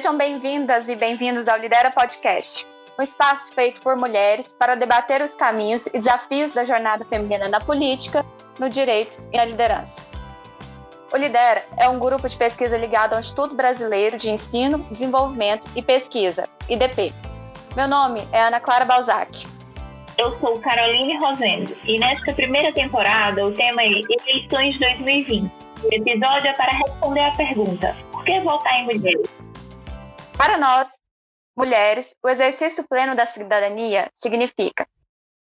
Sejam bem-vindas e bem-vindos ao Lidera Podcast, um espaço feito por mulheres para debater os caminhos e desafios da jornada feminina na política, no direito e na liderança. O Lidera é um grupo de pesquisa ligado ao Instituto Brasileiro de Ensino, Desenvolvimento e Pesquisa, IDP. Meu nome é Ana Clara Balzac. Eu sou Caroline Rosendo e nesta primeira temporada o tema é Eleições 2020. O episódio é para responder à pergunta: por que votar em mulheres? Para nós, mulheres, o exercício pleno da cidadania significa,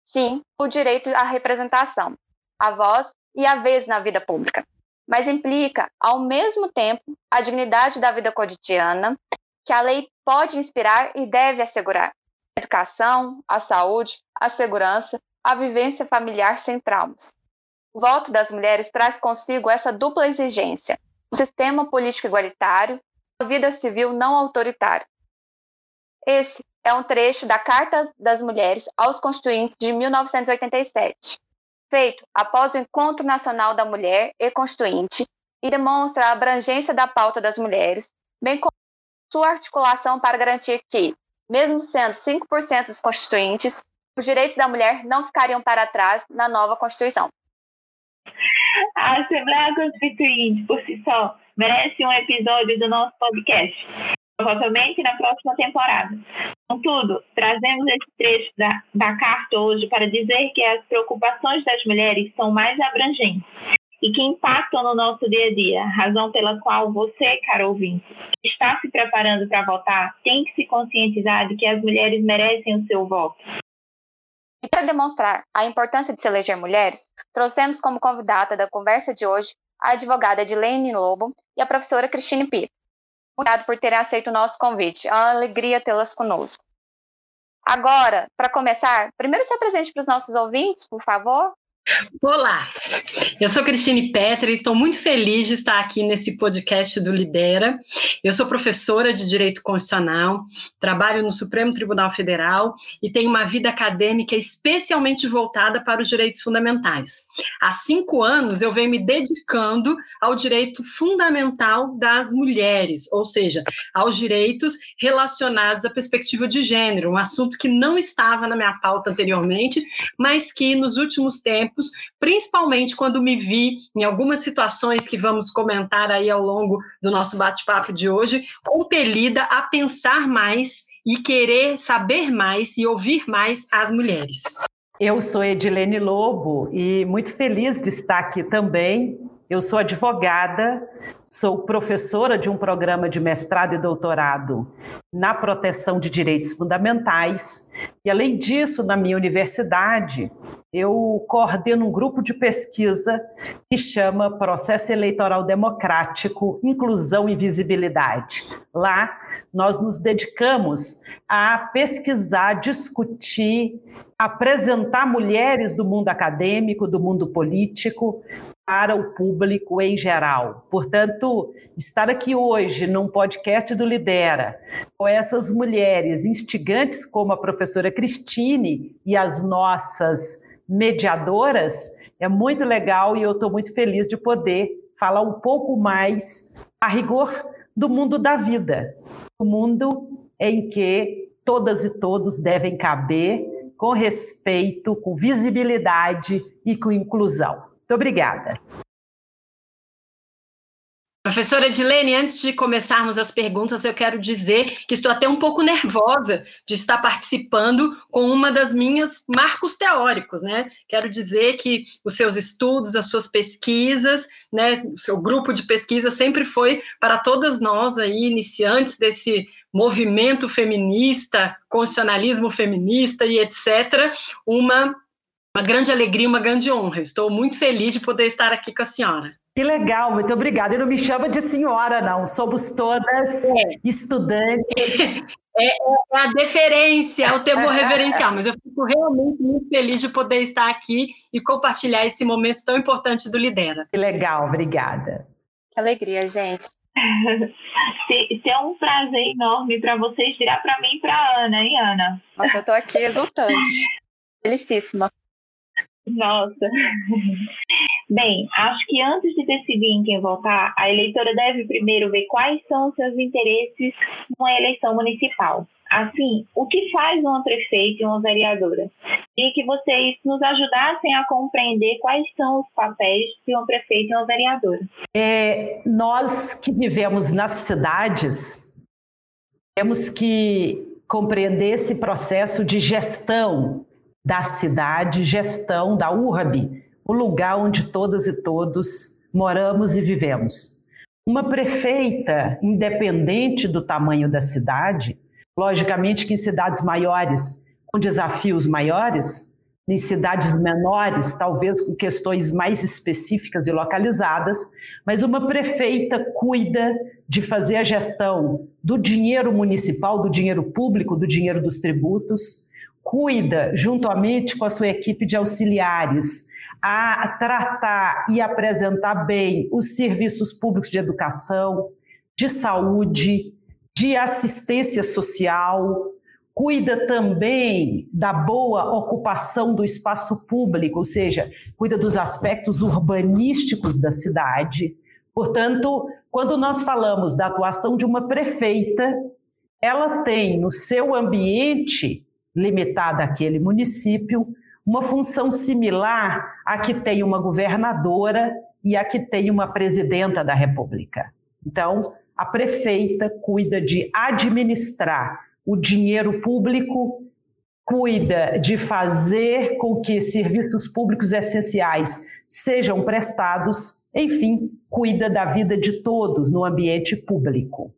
sim, o direito à representação, a voz e a vez na vida pública mas implica, ao mesmo tempo, a dignidade da vida cotidiana, que a lei pode inspirar e deve assegurar. A educação, a saúde, a segurança, a vivência familiar sem traumas. O voto das mulheres traz consigo essa dupla exigência: um sistema político igualitário, vida civil não autoritária. Esse é um trecho da Carta das Mulheres aos Constituintes de 1987 feito após o Encontro Nacional da Mulher e Constituinte e demonstra a abrangência da pauta das mulheres, bem como sua articulação para garantir que, mesmo sendo 5% dos constituintes, os direitos da mulher não ficariam para trás na nova Constituição. A Assembleia Constituinte, por si só, merece um episódio do nosso podcast provavelmente na próxima temporada. Contudo, trazemos esse trecho da, da carta hoje para dizer que as preocupações das mulheres são mais abrangentes e que impactam no nosso dia a dia, razão pela qual você, caro ouvinte, que está se preparando para votar, tem que se conscientizar de que as mulheres merecem o seu voto. E para demonstrar a importância de se eleger mulheres, trouxemos como convidada da conversa de hoje a advogada Edilene Lobo e a professora Cristine Pita. Obrigado por terem aceito o nosso convite. É uma alegria tê-las conosco. Agora, para começar, primeiro se apresente para os nossos ouvintes, por favor. Olá, eu sou Cristine Petra e estou muito feliz de estar aqui nesse podcast do Lidera. Eu sou professora de Direito Constitucional, trabalho no Supremo Tribunal Federal e tenho uma vida acadêmica especialmente voltada para os direitos fundamentais. Há cinco anos eu venho me dedicando ao direito fundamental das mulheres, ou seja, aos direitos relacionados à perspectiva de gênero, um assunto que não estava na minha pauta anteriormente, mas que nos últimos tempos principalmente quando me vi em algumas situações que vamos comentar aí ao longo do nosso bate-papo de hoje, compelida a pensar mais e querer saber mais e ouvir mais as mulheres. Eu sou Edilene Lobo e muito feliz de estar aqui também eu sou advogada, sou professora de um programa de mestrado e doutorado na proteção de direitos fundamentais. E, além disso, na minha universidade, eu coordeno um grupo de pesquisa que chama Processo Eleitoral Democrático, Inclusão e Visibilidade. Lá, nós nos dedicamos a pesquisar, discutir, apresentar mulheres do mundo acadêmico, do mundo político, para o público em geral. Portanto, estar aqui hoje num podcast do Lidera, com essas mulheres instigantes como a professora Cristine e as nossas mediadoras, é muito legal e eu estou muito feliz de poder falar um pouco mais a rigor do mundo da vida, o mundo em que todas e todos devem caber com respeito, com visibilidade e com inclusão. Muito obrigada. Professora Edilene, antes de começarmos as perguntas, eu quero dizer que estou até um pouco nervosa de estar participando com uma das minhas marcos teóricos, né? Quero dizer que os seus estudos, as suas pesquisas, né, o seu grupo de pesquisa sempre foi para todas nós aí, iniciantes desse movimento feminista, constitucionalismo feminista e etc., uma uma grande alegria, uma grande honra. estou muito feliz de poder estar aqui com a senhora. Que legal, muito obrigada. E não me chama de senhora, não. Somos todas é. estudantes. É, é, a deferência, é o temor reverencial, mas eu fico realmente muito feliz de poder estar aqui e compartilhar esse momento tão importante do Lidera. Que legal, obrigada. Que alegria, gente. se, se é um prazer enorme para vocês, dirá para mim e para Ana, hein, Ana? Nossa, eu estou aqui exultante. Felicíssima. Nossa. Bem, acho que antes de decidir em quem votar, a eleitora deve primeiro ver quais são seus interesses numa eleição municipal. Assim, o que faz uma prefeita e uma vereadora? E que vocês nos ajudassem a compreender quais são os papéis de uma prefeita e uma vereadora. É, nós que vivemos nas cidades, temos que compreender esse processo de gestão da cidade, gestão da URB, o lugar onde todas e todos moramos e vivemos. Uma prefeita, independente do tamanho da cidade, logicamente que em cidades maiores, com desafios maiores, em cidades menores, talvez com questões mais específicas e localizadas, mas uma prefeita cuida de fazer a gestão do dinheiro municipal, do dinheiro público, do dinheiro dos tributos, cuida, juntamente com a sua equipe de auxiliares, a tratar e apresentar bem os serviços públicos de educação, de saúde, de assistência social, cuida também da boa ocupação do espaço público, ou seja, cuida dos aspectos urbanísticos da cidade. Portanto, quando nós falamos da atuação de uma prefeita, ela tem no seu ambiente limitado àquele município uma função similar à que tem uma governadora e à que tem uma presidenta da República. Então, a prefeita cuida de administrar o dinheiro público, cuida de fazer com que serviços públicos essenciais sejam prestados, enfim, cuida da vida de todos no ambiente público.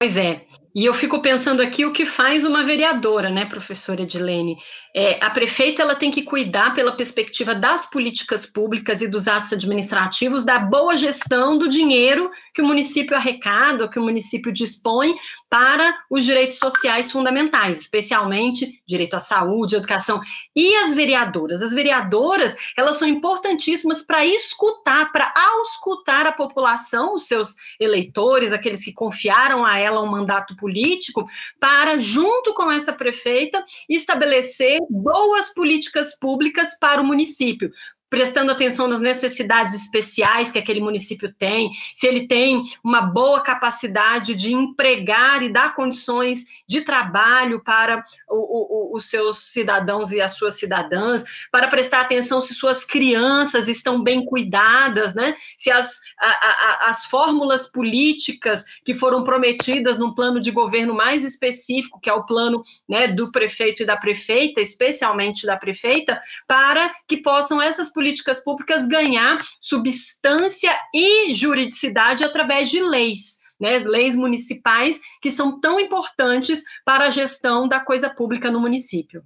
Pois é. E eu fico pensando aqui o que faz uma vereadora, né, professora Edilene? É, a prefeita ela tem que cuidar, pela perspectiva das políticas públicas e dos atos administrativos, da boa gestão do dinheiro que o município arrecada, que o município dispõe para os direitos sociais fundamentais, especialmente direito à saúde, educação. E as vereadoras? As vereadoras, elas são importantíssimas para escutar, para auscultar a população, os seus eleitores, aqueles que confiaram a ela um mandato político, para, junto com essa prefeita, estabelecer boas políticas públicas para o município, prestando atenção nas necessidades especiais que aquele município tem, se ele tem uma boa capacidade de empregar e dar condições de trabalho para o, o, os seus cidadãos e as suas cidadãs, para prestar atenção se suas crianças estão bem cuidadas, né? se as, a, a, as fórmulas políticas que foram prometidas num plano de governo mais específico, que é o plano né, do prefeito e da prefeita, especialmente da prefeita, para que possam essas políticas políticas públicas ganhar substância e juridicidade através de leis. Né, leis municipais que são tão importantes para a gestão da coisa pública no município.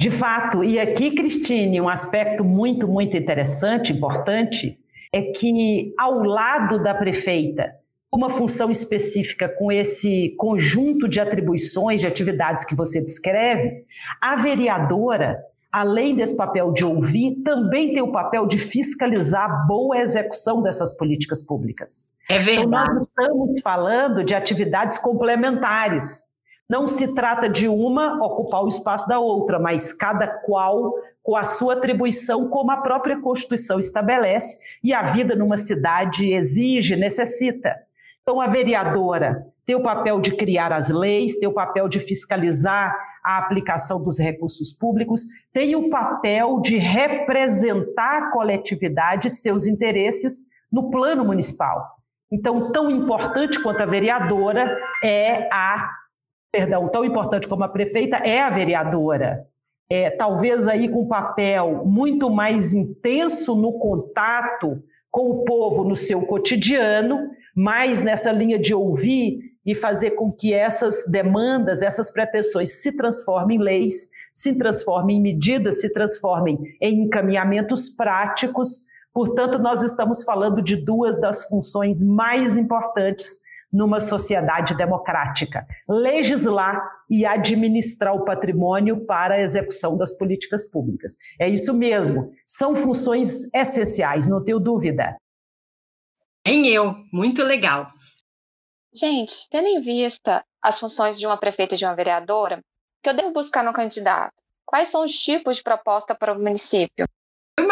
De fato, e aqui, Cristine, um aspecto muito, muito interessante, importante, é que ao lado da prefeita, uma função específica com esse conjunto de atribuições, de atividades que você descreve, a vereadora além desse papel de ouvir, também tem o papel de fiscalizar a boa execução dessas políticas públicas. É verdade. Então, nós estamos falando de atividades complementares. Não se trata de uma ocupar o espaço da outra, mas cada qual com a sua atribuição, como a própria Constituição estabelece e a vida numa cidade exige, necessita. Então, a vereadora tem o papel de criar as leis, tem o papel de fiscalizar a aplicação dos recursos públicos, tem o papel de representar a coletividade seus interesses no plano municipal. Então, tão importante quanto a vereadora é a, perdão, tão importante como a prefeita é a vereadora. É, talvez aí com um papel muito mais intenso no contato com o povo no seu cotidiano, mais nessa linha de ouvir e fazer com que essas demandas, essas pretensões se transformem em leis, se transformem em medidas, se transformem em encaminhamentos práticos. Portanto, nós estamos falando de duas das funções mais importantes numa sociedade democrática: legislar e administrar o patrimônio para a execução das políticas públicas. É isso mesmo, são funções essenciais, não tenho dúvida. Nem eu, muito legal. Gente, tendo em vista as funções de uma prefeita e de uma vereadora, o que eu devo buscar no candidato? Quais são os tipos de proposta para o município?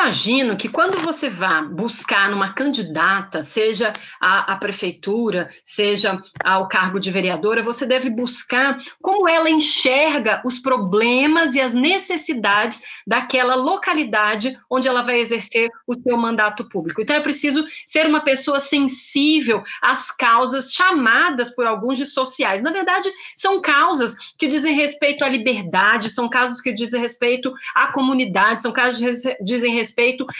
Imagino que quando você vá buscar numa candidata, seja a, a, prefeitura, seja ao cargo de vereadora, você deve buscar como ela enxerga os problemas e as necessidades daquela localidade onde ela vai exercer o seu mandato público. Então é preciso ser uma pessoa sensível às causas chamadas por alguns de sociais. Na verdade, são causas que dizem respeito à liberdade, são casos que dizem respeito à comunidade, são casos que dizem respeito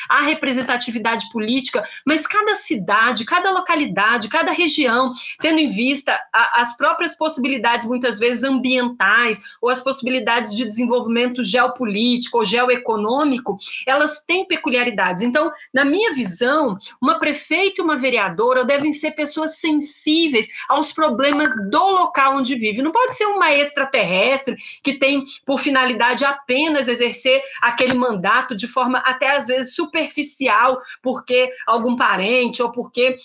à representatividade política, mas cada cidade, cada localidade, cada região, tendo em vista a, as próprias possibilidades, muitas vezes ambientais, ou as possibilidades de desenvolvimento geopolítico ou geoeconômico, elas têm peculiaridades. Então, na minha visão, uma prefeita e uma vereadora devem ser pessoas sensíveis aos problemas do local onde vive. Não pode ser uma extraterrestre que tem por finalidade apenas exercer aquele mandato de forma até às vezes superficial, porque algum parente ou porque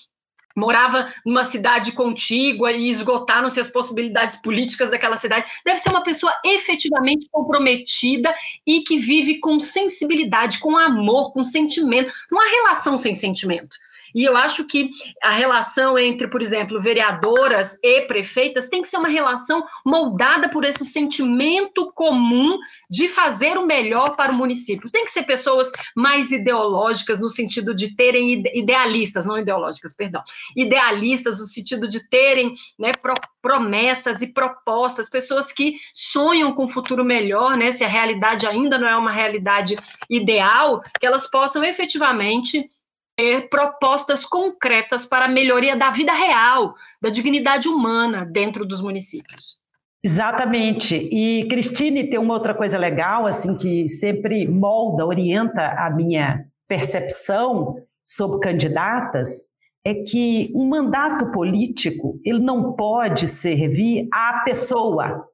morava numa cidade contígua e esgotaram-se as possibilidades políticas daquela cidade. Deve ser uma pessoa efetivamente comprometida e que vive com sensibilidade, com amor, com sentimento. Não há relação sem sentimento. E eu acho que a relação entre, por exemplo, vereadoras e prefeitas tem que ser uma relação moldada por esse sentimento comum de fazer o melhor para o município. Tem que ser pessoas mais ideológicas, no sentido de terem idealistas, não ideológicas, perdão, idealistas, no sentido de terem né, promessas e propostas, pessoas que sonham com um futuro melhor, né, se a realidade ainda não é uma realidade ideal, que elas possam efetivamente ter propostas concretas para a melhoria da vida real, da dignidade humana dentro dos municípios. Exatamente. E Cristine tem uma outra coisa legal, assim, que sempre molda, orienta a minha percepção sobre candidatas, é que um mandato político ele não pode servir à pessoa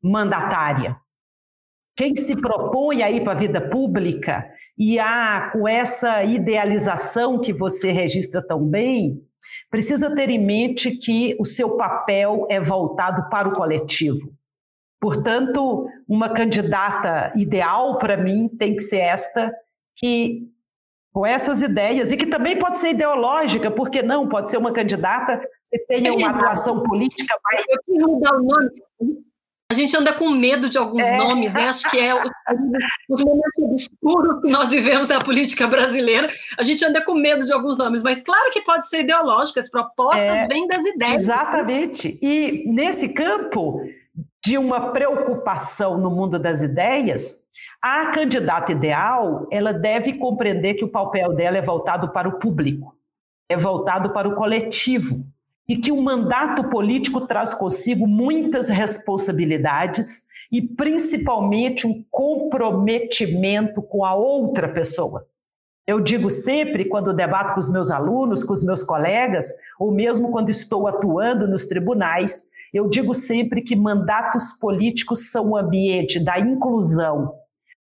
mandatária. Quem se propõe a ir para a vida pública e há com essa idealização que você registra tão bem, precisa ter em mente que o seu papel é voltado para o coletivo. Portanto, uma candidata ideal para mim tem que ser esta que com essas ideias e que também pode ser ideológica, porque não? Pode ser uma candidata que tenha uma atuação política mais. Eu mudar o nome a gente anda com medo de alguns é. nomes, né? Acho que é os, os momentos obscuros que nós vivemos na política brasileira. A gente anda com medo de alguns nomes, mas claro que pode ser ideológico, as propostas é, vêm das ideias. Exatamente. E nesse campo de uma preocupação no mundo das ideias, a candidata ideal, ela deve compreender que o papel dela é voltado para o público, é voltado para o coletivo e que o mandato político traz consigo muitas responsabilidades e principalmente um comprometimento com a outra pessoa. Eu digo sempre, quando debato com os meus alunos, com os meus colegas, ou mesmo quando estou atuando nos tribunais, eu digo sempre que mandatos políticos são o ambiente da inclusão,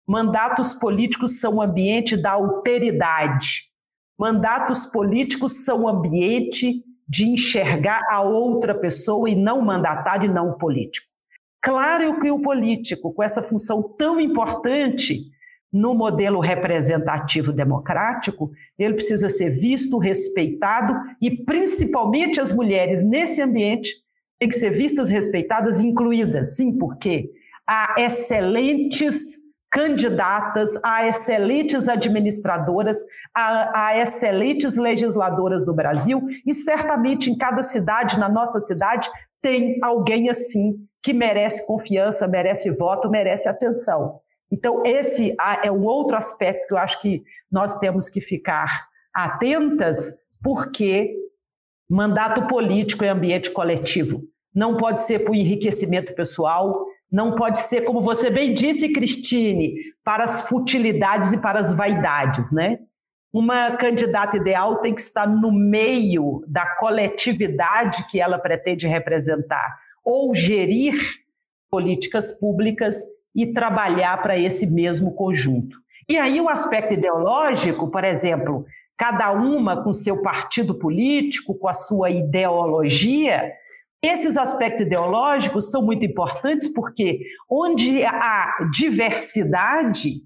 mandatos políticos são o ambiente da alteridade, mandatos políticos são o ambiente de enxergar a outra pessoa e não mandatário e não político. Claro que o político, com essa função tão importante no modelo representativo democrático, ele precisa ser visto, respeitado e, principalmente, as mulheres nesse ambiente têm que ser vistas, respeitadas e incluídas. Sim, porque há excelentes candidatas a excelentes administradoras, a, a, excelentes legisladoras do Brasil, e certamente em cada cidade, na nossa cidade, tem alguém assim que merece confiança, merece voto, merece atenção. Então, esse é um outro aspecto que eu acho que nós temos que ficar atentas, porque mandato político é ambiente coletivo. Não pode ser por enriquecimento pessoal, não pode ser, como você bem disse, Cristine, para as futilidades e para as vaidades, né? Uma candidata ideal tem que estar no meio da coletividade que ela pretende representar, ou gerir políticas públicas e trabalhar para esse mesmo conjunto. E aí o aspecto ideológico, por exemplo, cada uma com seu partido político, com a sua ideologia, esses aspectos ideológicos são muito importantes porque onde há diversidade,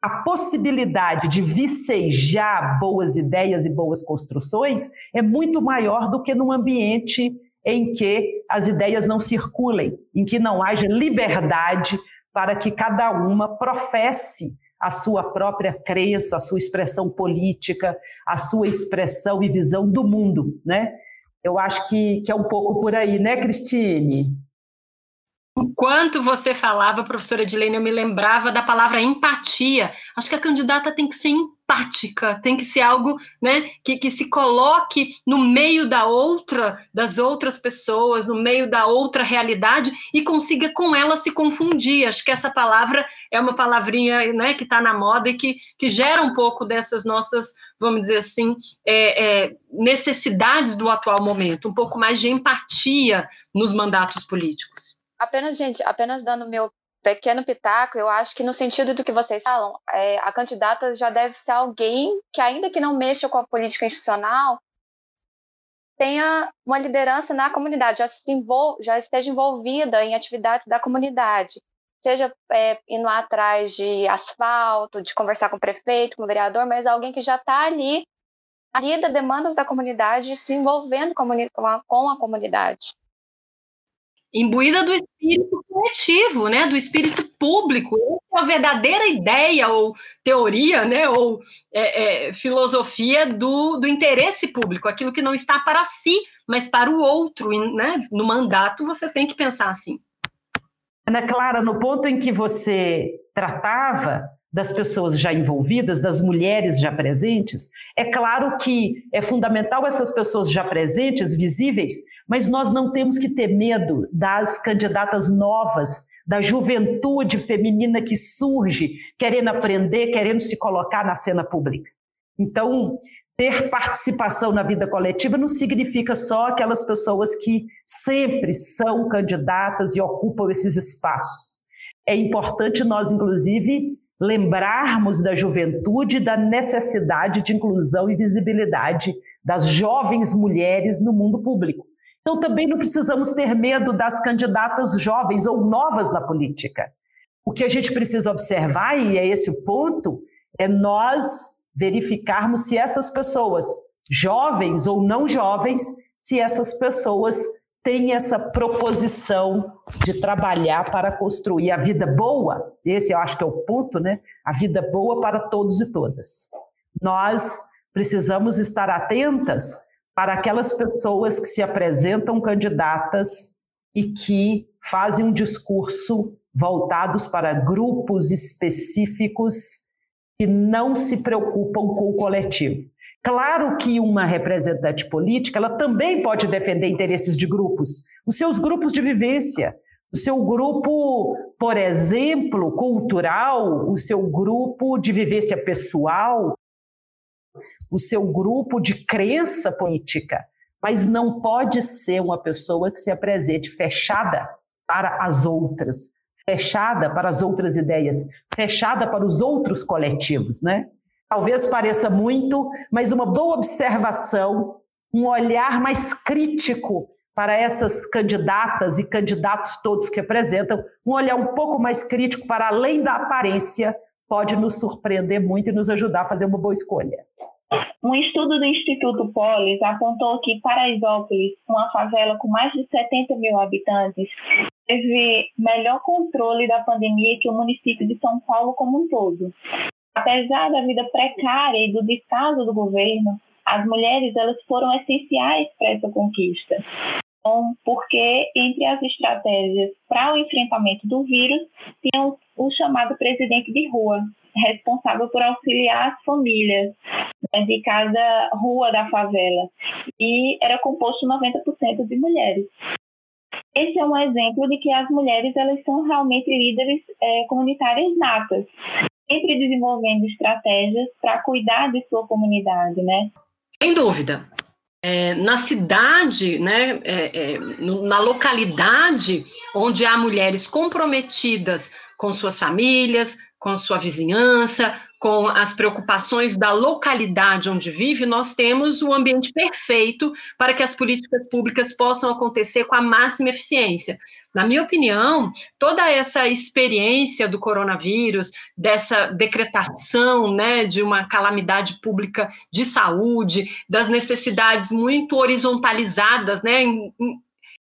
a possibilidade de vicejar boas ideias e boas construções é muito maior do que num ambiente em que as ideias não circulem, em que não haja liberdade para que cada uma professe a sua própria crença, a sua expressão política, a sua expressão e visão do mundo, né? Eu acho que, que é um pouco por aí, né, Cristine? Enquanto você falava, professora Edilene, eu me lembrava da palavra empatia. Acho que a candidata tem que ser empática, tem que ser algo né, que, que se coloque no meio da outra, das outras pessoas, no meio da outra realidade e consiga com ela se confundir. Acho que essa palavra é uma palavrinha né, que está na moda e que, que gera um pouco dessas nossas, vamos dizer assim, é, é, necessidades do atual momento, um pouco mais de empatia nos mandatos políticos. Apenas, gente, apenas dando meu pequeno pitaco, eu acho que no sentido do que vocês falam, é, a candidata já deve ser alguém que, ainda que não mexa com a política institucional, tenha uma liderança na comunidade, já, se envol já esteja envolvida em atividades da comunidade, seja é, indo atrás de asfalto, de conversar com o prefeito, com o vereador, mas alguém que já está ali, ali das demandas da comunidade, se envolvendo com a, com a comunidade imbuída do espírito coletivo, né, do espírito público. É a verdadeira ideia ou teoria, né, ou é, é, filosofia do, do interesse público, aquilo que não está para si, mas para o outro. Né, no mandato você tem que pensar assim. Ana Clara, no ponto em que você tratava das pessoas já envolvidas, das mulheres já presentes, é claro que é fundamental essas pessoas já presentes, visíveis, mas nós não temos que ter medo das candidatas novas, da juventude feminina que surge, querendo aprender, querendo se colocar na cena pública. Então, ter participação na vida coletiva não significa só aquelas pessoas que sempre são candidatas e ocupam esses espaços. É importante nós, inclusive, lembrarmos da juventude da necessidade de inclusão e visibilidade das jovens mulheres no mundo público. Então, também não precisamos ter medo das candidatas jovens ou novas na política. O que a gente precisa observar, e é esse o ponto, é nós verificarmos se essas pessoas, jovens ou não jovens, se essas pessoas tem essa proposição de trabalhar para construir a vida boa, esse eu acho que é o ponto, né? A vida boa para todos e todas. Nós precisamos estar atentas para aquelas pessoas que se apresentam candidatas e que fazem um discurso voltados para grupos específicos que não se preocupam com o coletivo. Claro que uma representante política, ela também pode defender interesses de grupos, os seus grupos de vivência, o seu grupo, por exemplo, cultural, o seu grupo de vivência pessoal, o seu grupo de crença política, mas não pode ser uma pessoa que se apresente fechada para as outras, fechada para as outras ideias, fechada para os outros coletivos, né? Talvez pareça muito, mas uma boa observação, um olhar mais crítico para essas candidatas e candidatos todos que apresentam, um olhar um pouco mais crítico para além da aparência, pode nos surpreender muito e nos ajudar a fazer uma boa escolha. Um estudo do Instituto Polis apontou que Paraisópolis, uma favela com mais de 70 mil habitantes, teve melhor controle da pandemia que o município de São Paulo como um todo apesar da vida precária e do descaso do governo, as mulheres elas foram essenciais para essa conquista. Então, porque entre as estratégias para o enfrentamento do vírus, tinha o, o chamado presidente de rua, responsável por auxiliar as famílias né, de cada rua da favela, e era composto 90% de mulheres. Esse é um exemplo de que as mulheres elas são realmente líderes é, comunitárias natas sempre desenvolvendo estratégias para cuidar de sua comunidade, né? Sem dúvida. É, na cidade, né, é, é, na localidade onde há mulheres comprometidas com suas famílias, com sua vizinhança, com as preocupações da localidade onde vive, nós temos o ambiente perfeito para que as políticas públicas possam acontecer com a máxima eficiência. Na minha opinião, toda essa experiência do coronavírus, dessa decretação né, de uma calamidade pública de saúde, das necessidades muito horizontalizadas, né,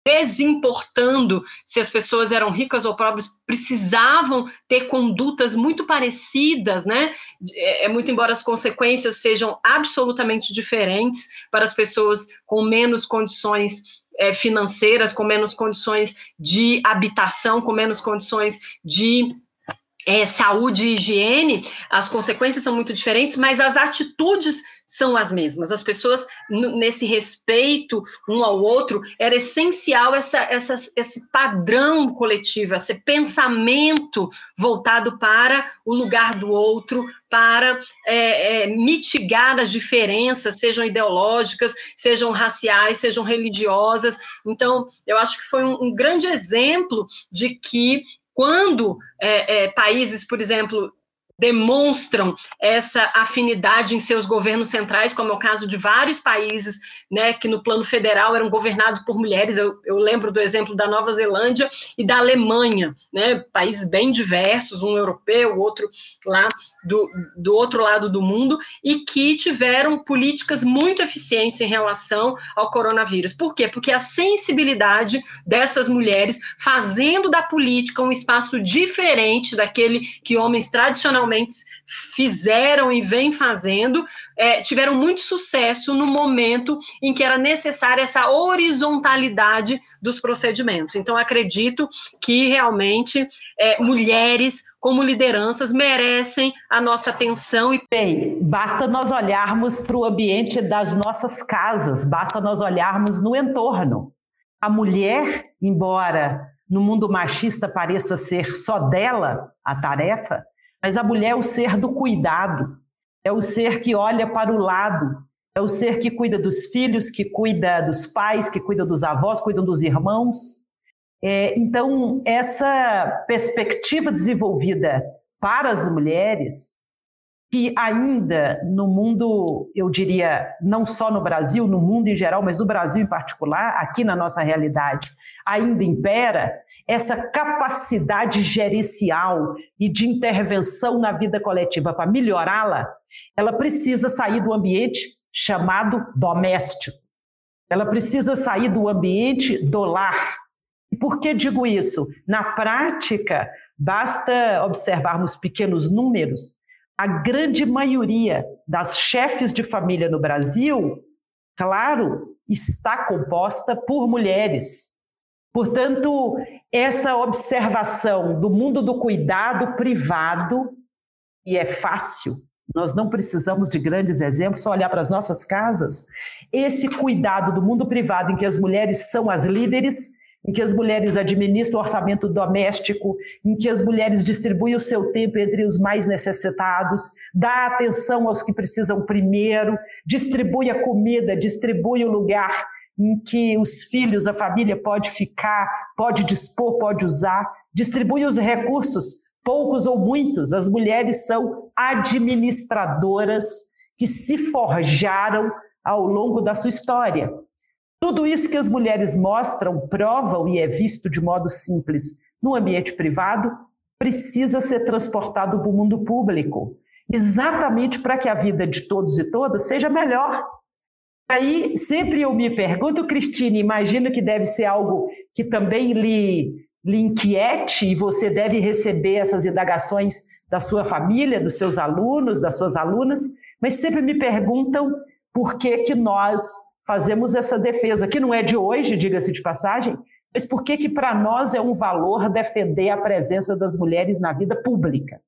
desimportando se as pessoas eram ricas ou pobres, precisavam ter condutas muito parecidas, né? É, é, muito embora as consequências sejam absolutamente diferentes para as pessoas com menos condições é, financeiras, com menos condições de habitação, com menos condições de é, saúde e higiene, as consequências são muito diferentes, mas as atitudes são as mesmas. As pessoas, nesse respeito um ao outro, era essencial essa, essa, esse padrão coletivo, esse pensamento voltado para o lugar do outro, para é, é, mitigar as diferenças, sejam ideológicas, sejam raciais, sejam religiosas. Então, eu acho que foi um, um grande exemplo de que quando é, é, países, por exemplo, demonstram essa afinidade em seus governos centrais, como é o caso de vários países, né, que no plano federal eram governados por mulheres. Eu, eu lembro do exemplo da Nova Zelândia e da Alemanha, né, países bem diversos, um europeu, outro lá do, do outro lado do mundo, e que tiveram políticas muito eficientes em relação ao coronavírus. Por quê? Porque a sensibilidade dessas mulheres fazendo da política um espaço diferente daquele que homens tradicionalmente realmente fizeram e vêm fazendo, é, tiveram muito sucesso no momento em que era necessária essa horizontalidade dos procedimentos. Então, acredito que realmente é, mulheres como lideranças merecem a nossa atenção. E... Bem, basta nós olharmos para o ambiente das nossas casas, basta nós olharmos no entorno. A mulher, embora no mundo machista pareça ser só dela a tarefa, mas a mulher é o ser do cuidado, é o ser que olha para o lado, é o ser que cuida dos filhos, que cuida dos pais, que cuida dos avós, cuida dos irmãos. É, então, essa perspectiva desenvolvida para as mulheres, que ainda no mundo, eu diria, não só no Brasil, no mundo em geral, mas no Brasil em particular, aqui na nossa realidade, ainda impera, essa capacidade gerencial e de intervenção na vida coletiva para melhorá-la, ela precisa sair do ambiente chamado doméstico. Ela precisa sair do ambiente do lar. E por que digo isso? Na prática, basta observarmos pequenos números, a grande maioria das chefes de família no Brasil, claro, está composta por mulheres. Portanto, essa observação do mundo do cuidado privado, e é fácil, nós não precisamos de grandes exemplos, só olhar para as nossas casas. Esse cuidado do mundo privado, em que as mulheres são as líderes, em que as mulheres administram o orçamento doméstico, em que as mulheres distribuem o seu tempo entre os mais necessitados, dá atenção aos que precisam primeiro, distribui a comida, distribui o lugar em que os filhos, a família pode ficar, pode dispor, pode usar, distribui os recursos, poucos ou muitos. As mulheres são administradoras que se forjaram ao longo da sua história. Tudo isso que as mulheres mostram, provam e é visto de modo simples no ambiente privado, precisa ser transportado para o mundo público, exatamente para que a vida de todos e todas seja melhor. Aí sempre eu me pergunto, Cristine, imagino que deve ser algo que também lhe, lhe inquiete e você deve receber essas indagações da sua família, dos seus alunos, das suas alunas, mas sempre me perguntam por que, que nós fazemos essa defesa, que não é de hoje, diga-se de passagem, mas por que, que para nós é um valor defender a presença das mulheres na vida pública?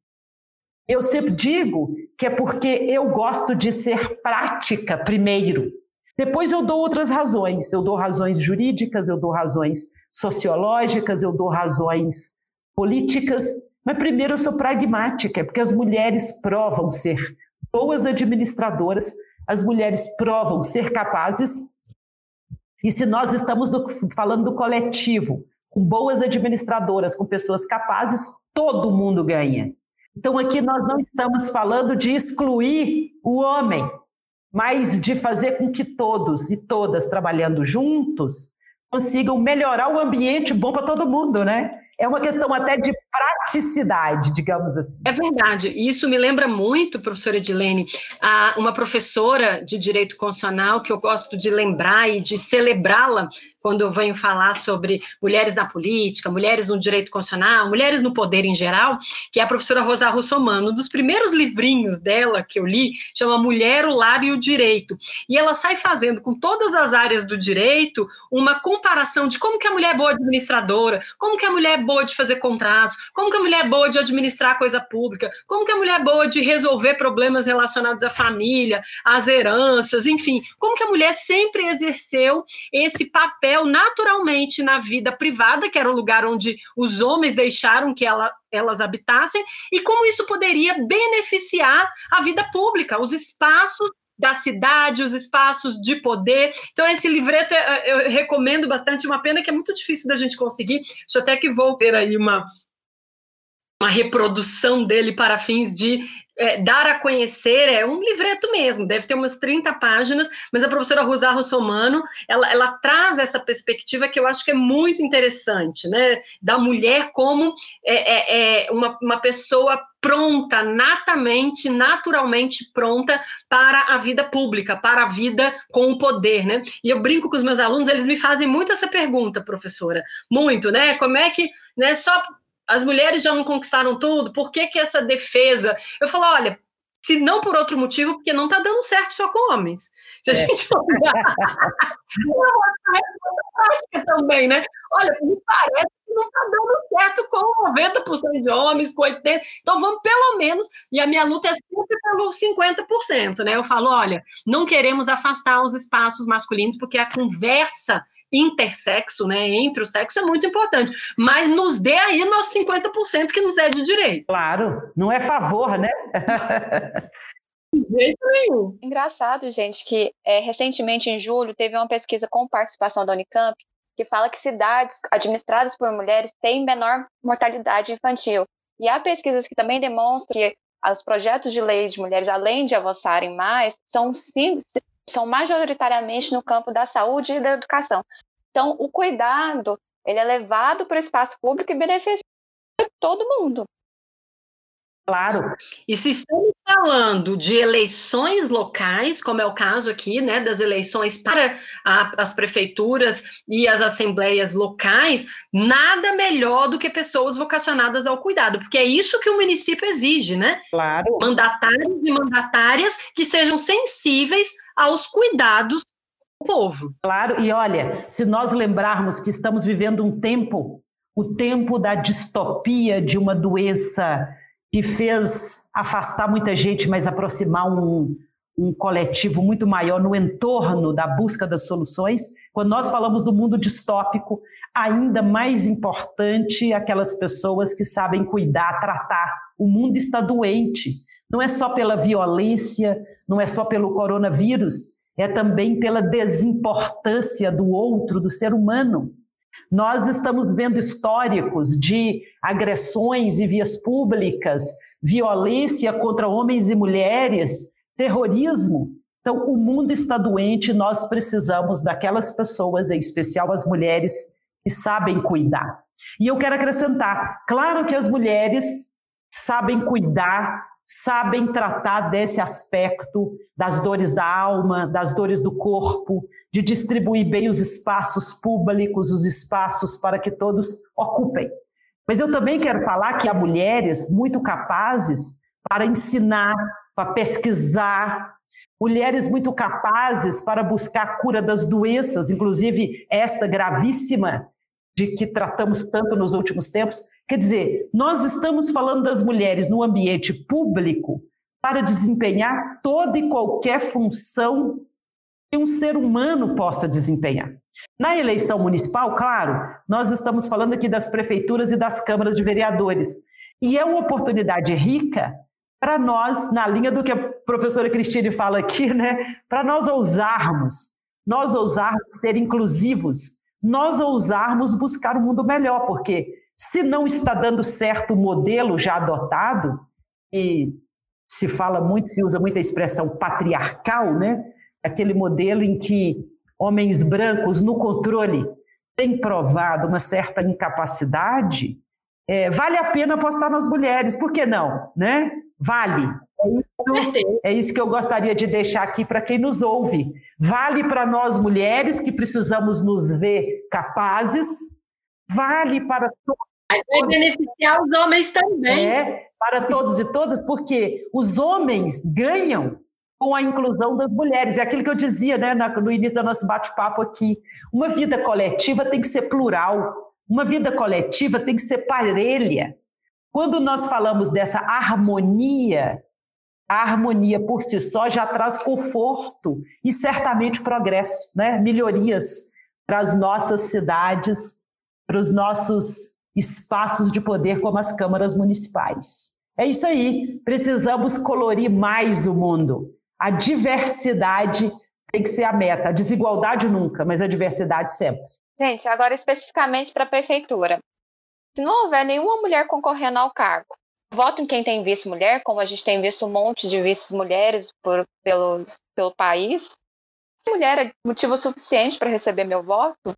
Eu sempre digo que é porque eu gosto de ser prática primeiro. Depois eu dou outras razões, eu dou razões jurídicas, eu dou razões sociológicas, eu dou razões políticas, mas primeiro eu sou pragmática, porque as mulheres provam ser boas administradoras, as mulheres provam ser capazes, e se nós estamos do, falando do coletivo, com boas administradoras, com pessoas capazes, todo mundo ganha. Então, aqui nós não estamos falando de excluir o homem, mas de fazer com que todos e todas trabalhando juntos consigam melhorar o ambiente bom para todo mundo, né? É uma questão até de praticidade, digamos assim. É verdade. E isso me lembra muito, professora Edilene, uma professora de direito constitucional que eu gosto de lembrar e de celebrá-la quando eu venho falar sobre mulheres na política, mulheres no direito constitucional, mulheres no poder em geral, que é a professora Rosa Russomano. Um dos primeiros livrinhos dela que eu li chama Mulher, o Lar e o Direito. E ela sai fazendo com todas as áreas do direito uma comparação de como que a mulher é boa administradora, como que a mulher é boa de fazer contratos, como que a mulher é boa de administrar coisa pública, como que a mulher é boa de resolver problemas relacionados à família, às heranças, enfim, como que a mulher sempre exerceu esse papel papel naturalmente na vida privada, que era o lugar onde os homens deixaram que ela, elas habitassem, e como isso poderia beneficiar a vida pública, os espaços da cidade, os espaços de poder. Então, esse livreto eu recomendo bastante, uma pena que é muito difícil da gente conseguir. Acho até que vou ter aí uma, uma reprodução dele para fins de é, dar a conhecer, é um livreto mesmo, deve ter umas 30 páginas, mas a professora Rosa Russomano, ela, ela traz essa perspectiva que eu acho que é muito interessante, né, da mulher como é, é, é uma, uma pessoa pronta, natamente, naturalmente pronta para a vida pública, para a vida com o poder, né? E eu brinco com os meus alunos, eles me fazem muito essa pergunta, professora, muito, né? Como é que, né, só as mulheres já não conquistaram tudo, por que, que essa defesa? Eu falo, olha, se não por outro motivo, porque não está dando certo só com homens. Se a é. gente for prática também, né? Olha, me parece que não está dando certo com 90% de homens, com 80%. Então vamos pelo menos, e a minha luta é sempre pelo 50%, né? Eu falo, olha, não queremos afastar os espaços masculinos, porque a conversa intersexo, né, entre o sexo, é muito importante. Mas nos dê aí nossos 50% que nos é de direito. Claro, não é favor, né? de jeito nenhum. Engraçado, gente, que é, recentemente, em julho, teve uma pesquisa com participação da Unicamp que fala que cidades administradas por mulheres têm menor mortalidade infantil. E há pesquisas que também demonstram que os projetos de lei de mulheres, além de avançarem mais, são sim, são majoritariamente no campo da saúde e da educação. Então, o cuidado ele é levado para o espaço público e beneficia todo mundo. Claro. E se estamos falando de eleições locais, como é o caso aqui, né, das eleições para a, as prefeituras e as assembleias locais, nada melhor do que pessoas vocacionadas ao cuidado, porque é isso que o município exige, né? Claro. Mandatários e mandatárias que sejam sensíveis aos cuidados do povo. Claro, e olha, se nós lembrarmos que estamos vivendo um tempo, o tempo da distopia de uma doença que fez afastar muita gente, mas aproximar um, um coletivo muito maior no entorno da busca das soluções. Quando nós falamos do mundo distópico, ainda mais importante aquelas pessoas que sabem cuidar, tratar. O mundo está doente. Não é só pela violência, não é só pelo coronavírus, é também pela desimportância do outro, do ser humano. Nós estamos vendo históricos de agressões em vias públicas, violência contra homens e mulheres, terrorismo. Então, o mundo está doente, nós precisamos daquelas pessoas, em especial as mulheres, que sabem cuidar. E eu quero acrescentar: claro que as mulheres sabem cuidar, sabem tratar desse aspecto das dores da alma, das dores do corpo, de distribuir bem os espaços públicos, os espaços para que todos ocupem. Mas eu também quero falar que há mulheres muito capazes para ensinar, para pesquisar, mulheres muito capazes para buscar a cura das doenças, inclusive esta gravíssima de que tratamos tanto nos últimos tempos. Quer dizer, nós estamos falando das mulheres no ambiente público para desempenhar toda e qualquer função que um ser humano possa desempenhar. Na eleição municipal, claro, nós estamos falando aqui das prefeituras e das câmaras de vereadores. E é uma oportunidade rica para nós, na linha do que a professora Cristine fala aqui, né? Para nós ousarmos, nós ousarmos ser inclusivos, nós ousarmos buscar um mundo melhor, porque se não está dando certo o modelo já adotado, que se fala muito, se usa muito a expressão patriarcal, né? Aquele modelo em que homens brancos no controle têm provado uma certa incapacidade, é, vale a pena apostar nas mulheres, por que não, né? Vale. É isso, é isso que eu gostaria de deixar aqui para quem nos ouve. Vale para nós mulheres que precisamos nos ver capazes, vale para todos. Mas vai beneficiar os homens também. É, para todos e todas, porque os homens ganham com a inclusão das mulheres. É aquilo que eu dizia né, no início do nosso bate-papo aqui. Uma vida coletiva tem que ser plural, uma vida coletiva tem que ser parelha. Quando nós falamos dessa harmonia, a harmonia por si só já traz conforto e certamente progresso, né? melhorias para as nossas cidades, para os nossos espaços de poder, como as câmaras municipais. É isso aí, precisamos colorir mais o mundo. A diversidade tem que ser a meta, a desigualdade nunca, mas a diversidade sempre. Gente, agora especificamente para a prefeitura. Se não houver nenhuma mulher concorrendo ao cargo, voto em quem tem vice-mulher, como a gente tem visto um monte de vice-mulheres pelo, pelo país. Mulher é motivo suficiente para receber meu voto?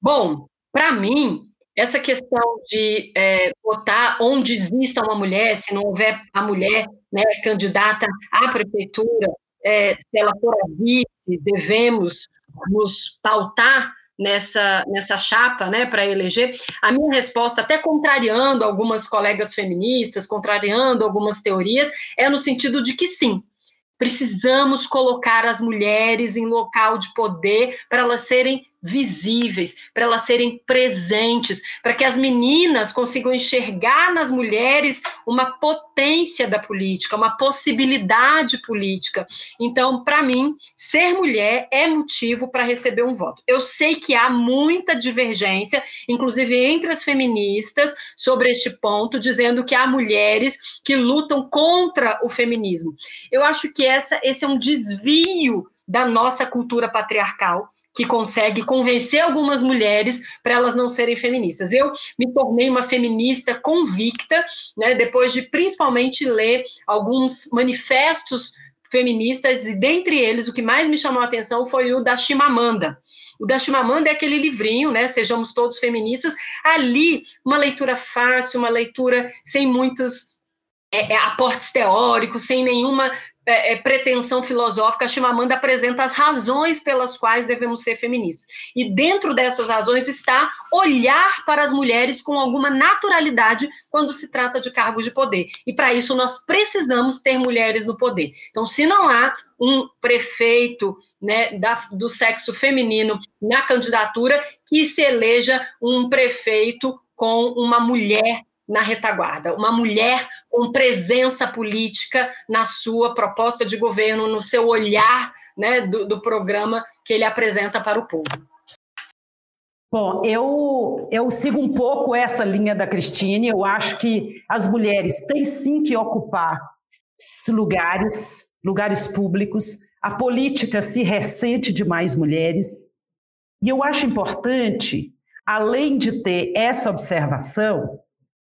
Bom, para mim, essa questão de é, votar onde exista uma mulher, se não houver a mulher né, candidata à prefeitura, é, se ela for a vice, devemos nos pautar nessa, nessa chapa né, para eleger. A minha resposta, até contrariando algumas colegas feministas, contrariando algumas teorias, é no sentido de que sim, precisamos colocar as mulheres em local de poder para elas serem visíveis, para elas serem presentes, para que as meninas consigam enxergar nas mulheres uma potência da política, uma possibilidade política. Então, para mim, ser mulher é motivo para receber um voto. Eu sei que há muita divergência, inclusive entre as feministas, sobre este ponto, dizendo que há mulheres que lutam contra o feminismo. Eu acho que essa, esse é um desvio da nossa cultura patriarcal que consegue convencer algumas mulheres para elas não serem feministas. Eu me tornei uma feminista convicta, né, depois de principalmente ler alguns manifestos feministas, e dentre eles o que mais me chamou a atenção foi o da Chimamanda. O da Chimamanda é aquele livrinho, né? Sejamos todos feministas. Ali, uma leitura fácil, uma leitura sem muitos é, é, aportes teóricos, sem nenhuma é, é, pretensão filosófica, a Chimamanda apresenta as razões pelas quais devemos ser feministas. E dentro dessas razões está olhar para as mulheres com alguma naturalidade quando se trata de cargos de poder. E para isso nós precisamos ter mulheres no poder. Então, se não há um prefeito né, da, do sexo feminino na candidatura, que se eleja um prefeito com uma mulher na retaguarda, uma mulher com presença política na sua proposta de governo, no seu olhar né, do, do programa que ele apresenta para o povo. Bom, eu, eu sigo um pouco essa linha da Cristine. Eu acho que as mulheres têm sim que ocupar lugares, lugares públicos. A política se ressente de mais mulheres. E eu acho importante, além de ter essa observação,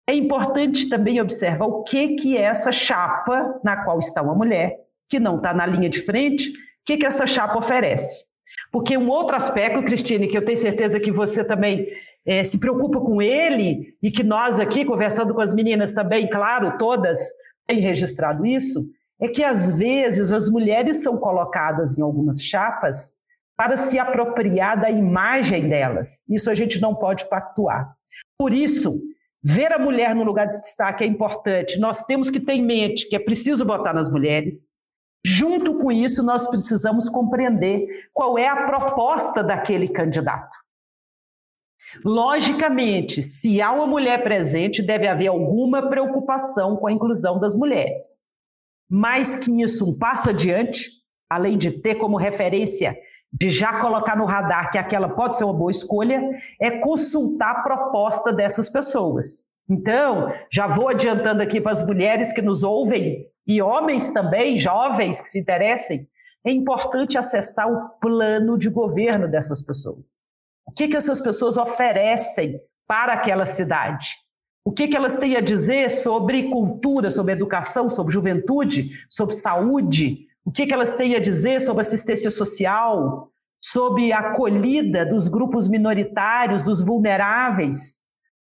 é importante também observar o que, que é essa chapa na qual está uma mulher, que não está na linha de frente, o que, que essa chapa oferece. Porque um outro aspecto, Cristine, que eu tenho certeza que você também é, se preocupa com ele, e que nós aqui, conversando com as meninas também, claro, todas têm registrado isso, é que às vezes as mulheres são colocadas em algumas chapas para se apropriar da imagem delas. Isso a gente não pode pactuar. Por isso, Ver a mulher no lugar de destaque é importante. Nós temos que ter em mente que é preciso votar nas mulheres. Junto com isso, nós precisamos compreender qual é a proposta daquele candidato. Logicamente, se há uma mulher presente, deve haver alguma preocupação com a inclusão das mulheres. Mais que isso, um passo adiante, além de ter como referência de já colocar no radar que aquela pode ser uma boa escolha, é consultar a proposta dessas pessoas. Então, já vou adiantando aqui para as mulheres que nos ouvem e homens também, jovens que se interessem, é importante acessar o plano de governo dessas pessoas. O que, que essas pessoas oferecem para aquela cidade? O que, que elas têm a dizer sobre cultura, sobre educação, sobre juventude, sobre saúde? O que, que elas têm a dizer sobre assistência social, sobre a acolhida dos grupos minoritários, dos vulneráveis?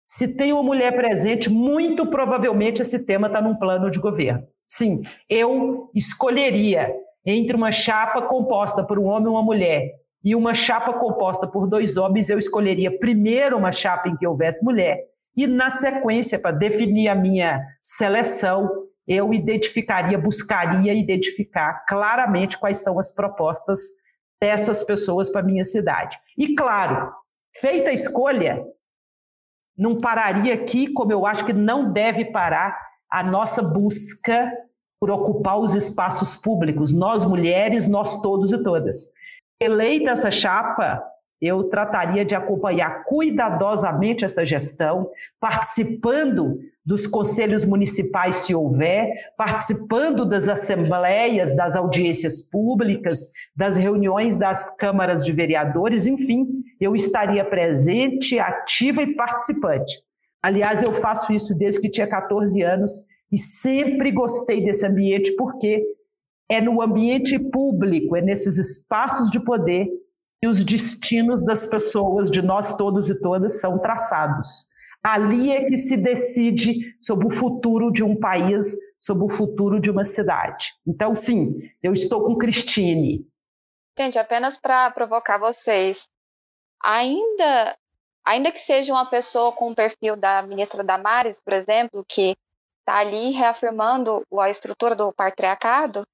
Se tem uma mulher presente, muito provavelmente esse tema está num plano de governo. Sim, eu escolheria entre uma chapa composta por um homem e uma mulher e uma chapa composta por dois homens, eu escolheria primeiro uma chapa em que houvesse mulher e, na sequência, para definir a minha seleção, eu identificaria, buscaria identificar claramente quais são as propostas dessas pessoas para minha cidade. E, claro, feita a escolha, não pararia aqui, como eu acho que não deve parar a nossa busca por ocupar os espaços públicos, nós mulheres, nós todos e todas. Eleita essa chapa, eu trataria de acompanhar cuidadosamente essa gestão, participando dos conselhos municipais, se houver, participando das assembleias, das audiências públicas, das reuniões das câmaras de vereadores, enfim, eu estaria presente, ativa e participante. Aliás, eu faço isso desde que tinha 14 anos e sempre gostei desse ambiente porque é no ambiente público, é nesses espaços de poder que os destinos das pessoas, de nós todos e todas, são traçados. Ali é que se decide sobre o futuro de um país, sobre o futuro de uma cidade. Então, sim, eu estou com Cristine. Gente, apenas para provocar vocês, ainda, ainda que seja uma pessoa com o perfil da ministra Damares, por exemplo, que está ali reafirmando a estrutura do patriarcado,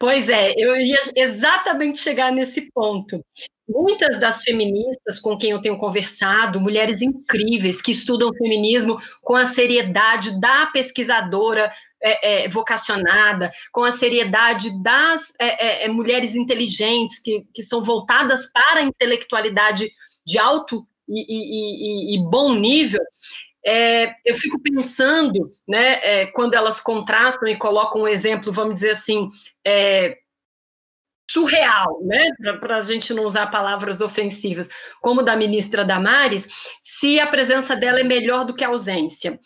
Pois é, eu ia exatamente chegar nesse ponto. Muitas das feministas com quem eu tenho conversado, mulheres incríveis que estudam feminismo com a seriedade da pesquisadora é, é, vocacionada, com a seriedade das é, é, é mulheres inteligentes que, que são voltadas para a intelectualidade de alto e, e, e, e bom nível, é, eu fico pensando, né, é, quando elas contrastam e colocam um exemplo, vamos dizer assim, é, surreal, né, para a gente não usar palavras ofensivas, como da ministra Damares, se a presença dela é melhor do que a ausência.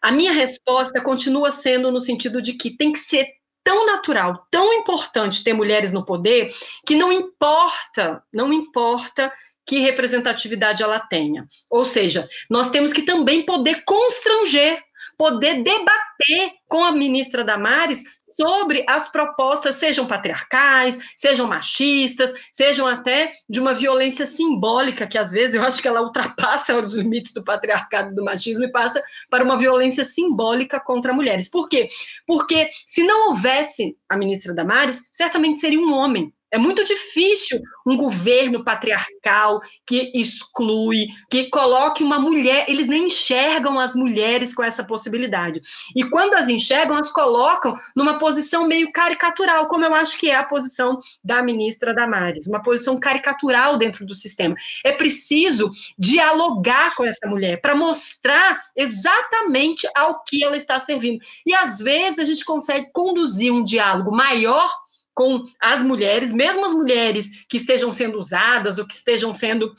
A minha resposta continua sendo no sentido de que tem que ser tão natural, tão importante ter mulheres no poder, que não importa, não importa que representatividade ela tenha. Ou seja, nós temos que também poder constranger, poder debater com a ministra Damares sobre as propostas, sejam patriarcais, sejam machistas, sejam até de uma violência simbólica, que às vezes eu acho que ela ultrapassa os limites do patriarcado do machismo e passa para uma violência simbólica contra mulheres. Por quê? Porque se não houvesse a ministra Damares, certamente seria um homem é muito difícil um governo patriarcal que exclui, que coloque uma mulher, eles nem enxergam as mulheres com essa possibilidade. E quando as enxergam, as colocam numa posição meio caricatural, como eu acho que é a posição da ministra Damares, uma posição caricatural dentro do sistema. É preciso dialogar com essa mulher para mostrar exatamente ao que ela está servindo. E às vezes a gente consegue conduzir um diálogo maior com as mulheres, mesmo as mulheres que estejam sendo usadas ou que estejam sendo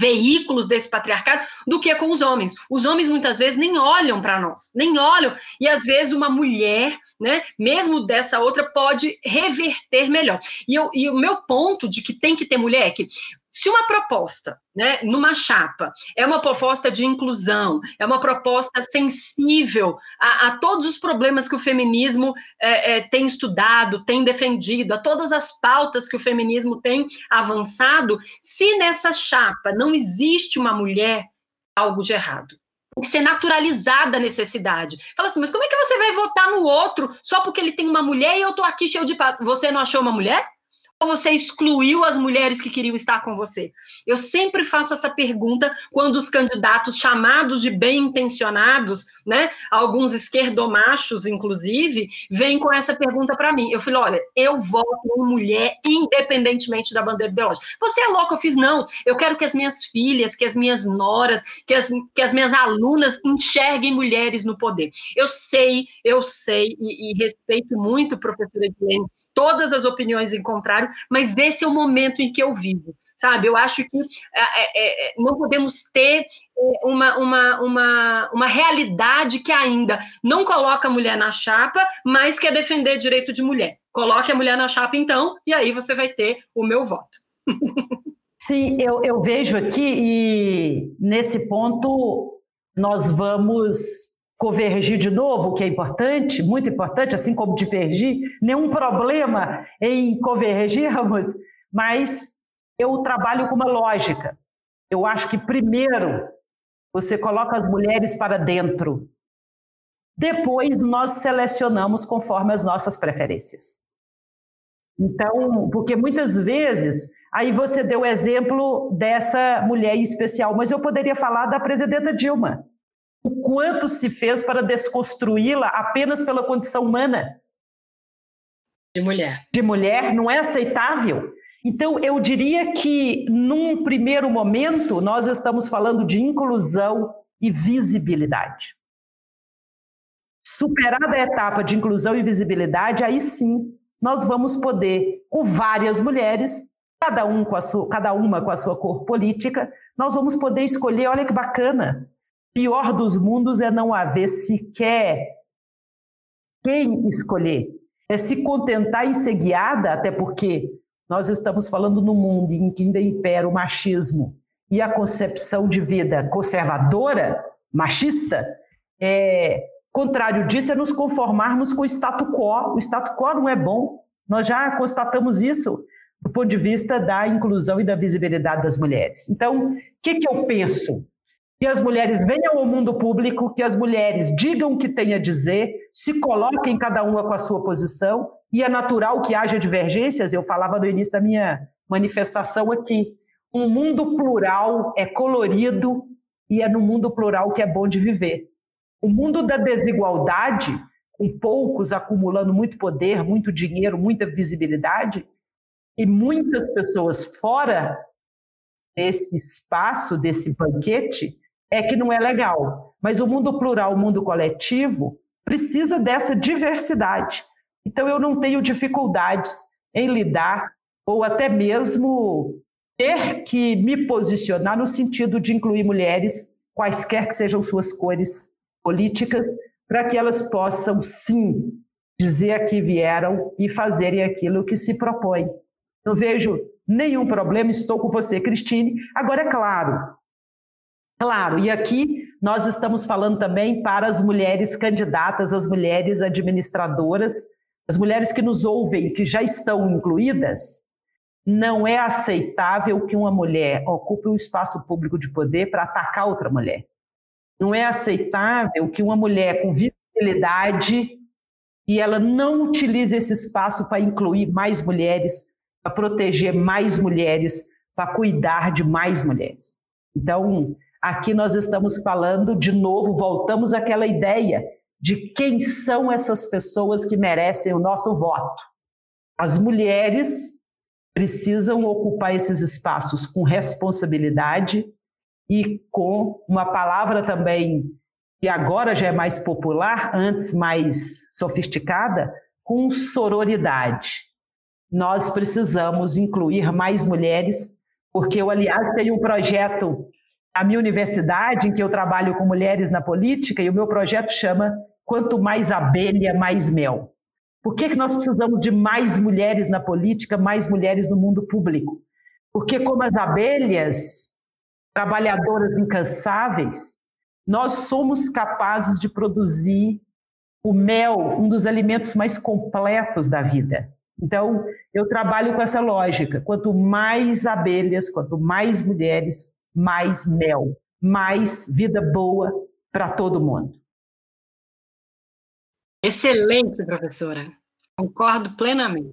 veículos desse patriarcado do que com os homens. Os homens muitas vezes nem olham para nós, nem olham, e às vezes uma mulher, né, mesmo dessa outra, pode reverter melhor. E, eu, e o meu ponto de que tem que ter mulher é que se uma proposta, né, numa chapa, é uma proposta de inclusão, é uma proposta sensível a, a todos os problemas que o feminismo é, é, tem estudado, tem defendido, a todas as pautas que o feminismo tem avançado, se nessa chapa não existe uma mulher, algo de errado. Tem que ser naturalizada a necessidade. Fala assim, mas como é que você vai votar no outro só porque ele tem uma mulher e eu tô aqui cheio de. Você não achou uma mulher? Você excluiu as mulheres que queriam estar com você? Eu sempre faço essa pergunta quando os candidatos chamados de bem intencionados, né, alguns esquerdomachos, inclusive, vêm com essa pergunta para mim. Eu falei, olha, eu voto em mulher independentemente da bandeira ideológica. Você é louco? Eu fiz, não. Eu quero que as minhas filhas, que as minhas noras, que as, que as minhas alunas enxerguem mulheres no poder. Eu sei, eu sei, e, e respeito muito, professora Edilene, todas as opiniões em contrário, mas esse é o momento em que eu vivo, sabe? Eu acho que é, é, não podemos ter uma, uma, uma, uma realidade que ainda não coloca a mulher na chapa, mas quer defender direito de mulher. Coloque a mulher na chapa, então, e aí você vai ter o meu voto. Sim, eu, eu vejo aqui, e nesse ponto nós vamos convergir de novo, que é importante, muito importante, assim como divergir, nenhum problema em convergirmos, mas eu trabalho com uma lógica. Eu acho que primeiro você coloca as mulheres para dentro, depois nós selecionamos conforme as nossas preferências. Então, porque muitas vezes, aí você deu o exemplo dessa mulher em especial, mas eu poderia falar da presidenta Dilma o quanto se fez para desconstruí-la apenas pela condição humana. De mulher. De mulher, não é aceitável. Então, eu diria que, num primeiro momento, nós estamos falando de inclusão e visibilidade. Superada a etapa de inclusão e visibilidade, aí sim nós vamos poder, com várias mulheres, cada, um com a sua, cada uma com a sua cor política, nós vamos poder escolher, olha que bacana, Pior dos mundos é não haver sequer quem escolher. É se contentar em ser guiada, até porque nós estamos falando num mundo em que ainda impera o machismo e a concepção de vida conservadora, machista, é, contrário disso é nos conformarmos com o status quo. O status quo não é bom. Nós já constatamos isso do ponto de vista da inclusão e da visibilidade das mulheres. Então, o que, que eu penso? Que as mulheres venham ao mundo público, que as mulheres digam o que têm a dizer, se coloquem cada uma com a sua posição, e é natural que haja divergências. Eu falava no início da minha manifestação aqui. Um mundo plural é colorido e é no mundo plural que é bom de viver. O mundo da desigualdade, com poucos acumulando muito poder, muito dinheiro, muita visibilidade, e muitas pessoas fora desse espaço, desse banquete, é que não é legal. Mas o mundo plural, o mundo coletivo, precisa dessa diversidade. Então, eu não tenho dificuldades em lidar ou até mesmo ter que me posicionar no sentido de incluir mulheres, quaisquer que sejam suas cores políticas, para que elas possam, sim, dizer que vieram e fazerem aquilo que se propõe. Não vejo nenhum problema, estou com você, Cristine. Agora, é claro, Claro, e aqui nós estamos falando também para as mulheres candidatas, as mulheres administradoras, as mulheres que nos ouvem, que já estão incluídas. Não é aceitável que uma mulher ocupe um espaço público de poder para atacar outra mulher. Não é aceitável que uma mulher com visibilidade e ela não utilize esse espaço para incluir mais mulheres, para proteger mais mulheres, para cuidar de mais mulheres. Então, Aqui nós estamos falando, de novo, voltamos àquela ideia de quem são essas pessoas que merecem o nosso voto. As mulheres precisam ocupar esses espaços com responsabilidade e com uma palavra também que agora já é mais popular, antes mais sofisticada, com sororidade. Nós precisamos incluir mais mulheres, porque eu, aliás, tenho um projeto a minha universidade, em que eu trabalho com mulheres na política, e o meu projeto chama Quanto Mais Abelha, Mais Mel. Por que, que nós precisamos de mais mulheres na política, mais mulheres no mundo público? Porque, como as abelhas, trabalhadoras incansáveis, nós somos capazes de produzir o mel, um dos alimentos mais completos da vida. Então, eu trabalho com essa lógica: quanto mais abelhas, quanto mais mulheres, mais mel, mais vida boa para todo mundo. Excelente, professora. Concordo plenamente.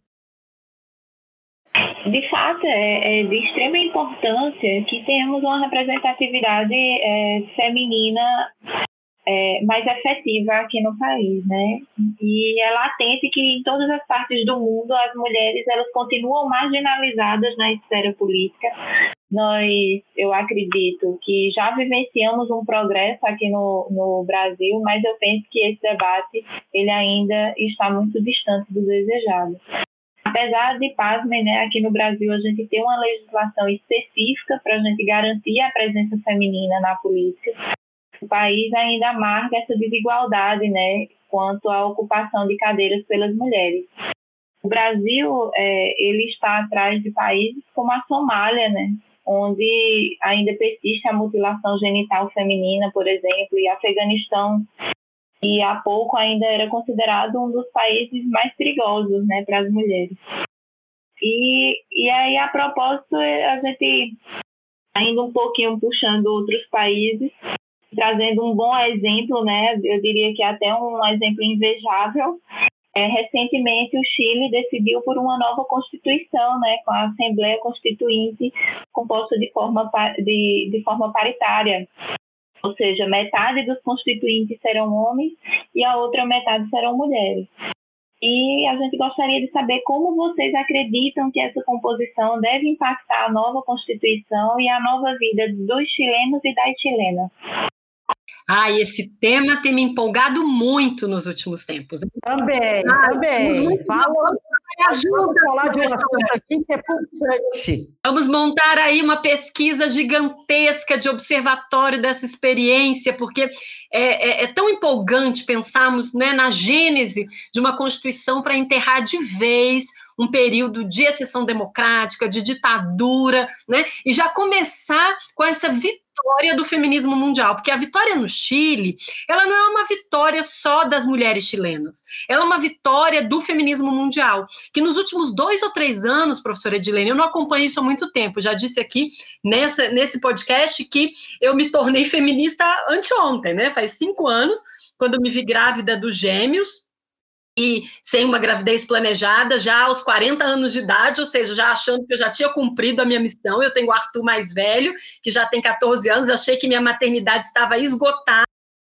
De fato, é, é de extrema importância que tenhamos uma representatividade é, feminina é, mais efetiva aqui no país, né? E é latente que em todas as partes do mundo as mulheres elas continuam marginalizadas na esfera política, nós, eu acredito que já vivenciamos um progresso aqui no, no Brasil, mas eu penso que esse debate ele ainda está muito distante do desejado. Apesar de, pasmem, né, aqui no Brasil a gente tem uma legislação específica para a gente garantir a presença feminina na polícia, o país ainda marca essa desigualdade, né, quanto à ocupação de cadeiras pelas mulheres. O Brasil, é, ele está atrás de países como a Somália, né, onde ainda persiste a mutilação genital feminina, por exemplo, e Afeganistão, e há pouco ainda era considerado um dos países mais perigosos né, para as mulheres. E, e aí, a propósito, a gente ainda um pouquinho puxando outros países, trazendo um bom exemplo, né? Eu diria que até um exemplo invejável. É, recentemente, o Chile decidiu por uma nova constituição, né, com a Assembleia Constituinte composta de forma, de, de forma paritária. Ou seja, metade dos constituintes serão homens e a outra metade serão mulheres. E a gente gostaria de saber como vocês acreditam que essa composição deve impactar a nova Constituição e a nova vida dos chilenos e das chilenas. Ah, esse tema tem me empolgado muito nos últimos tempos. Também, ah, também. Fala, Vamos falar de um assunto aqui que é pulsante. Vamos montar aí uma pesquisa gigantesca de observatório dessa experiência, porque é, é, é tão empolgante pensarmos né, na gênese de uma Constituição para enterrar de vez um período de exceção democrática, de ditadura, né? E já começar com essa vitória do feminismo mundial, porque a vitória no Chile, ela não é uma vitória só das mulheres chilenas, ela é uma vitória do feminismo mundial, que nos últimos dois ou três anos, professora Edilene, eu não acompanho isso há muito tempo, já disse aqui nessa, nesse podcast que eu me tornei feminista anteontem, né, faz cinco anos, quando me vi grávida dos gêmeos, e sem uma gravidez planejada, já aos 40 anos de idade, ou seja, já achando que eu já tinha cumprido a minha missão. Eu tenho o Arthur mais velho, que já tem 14 anos, achei que minha maternidade estava esgotada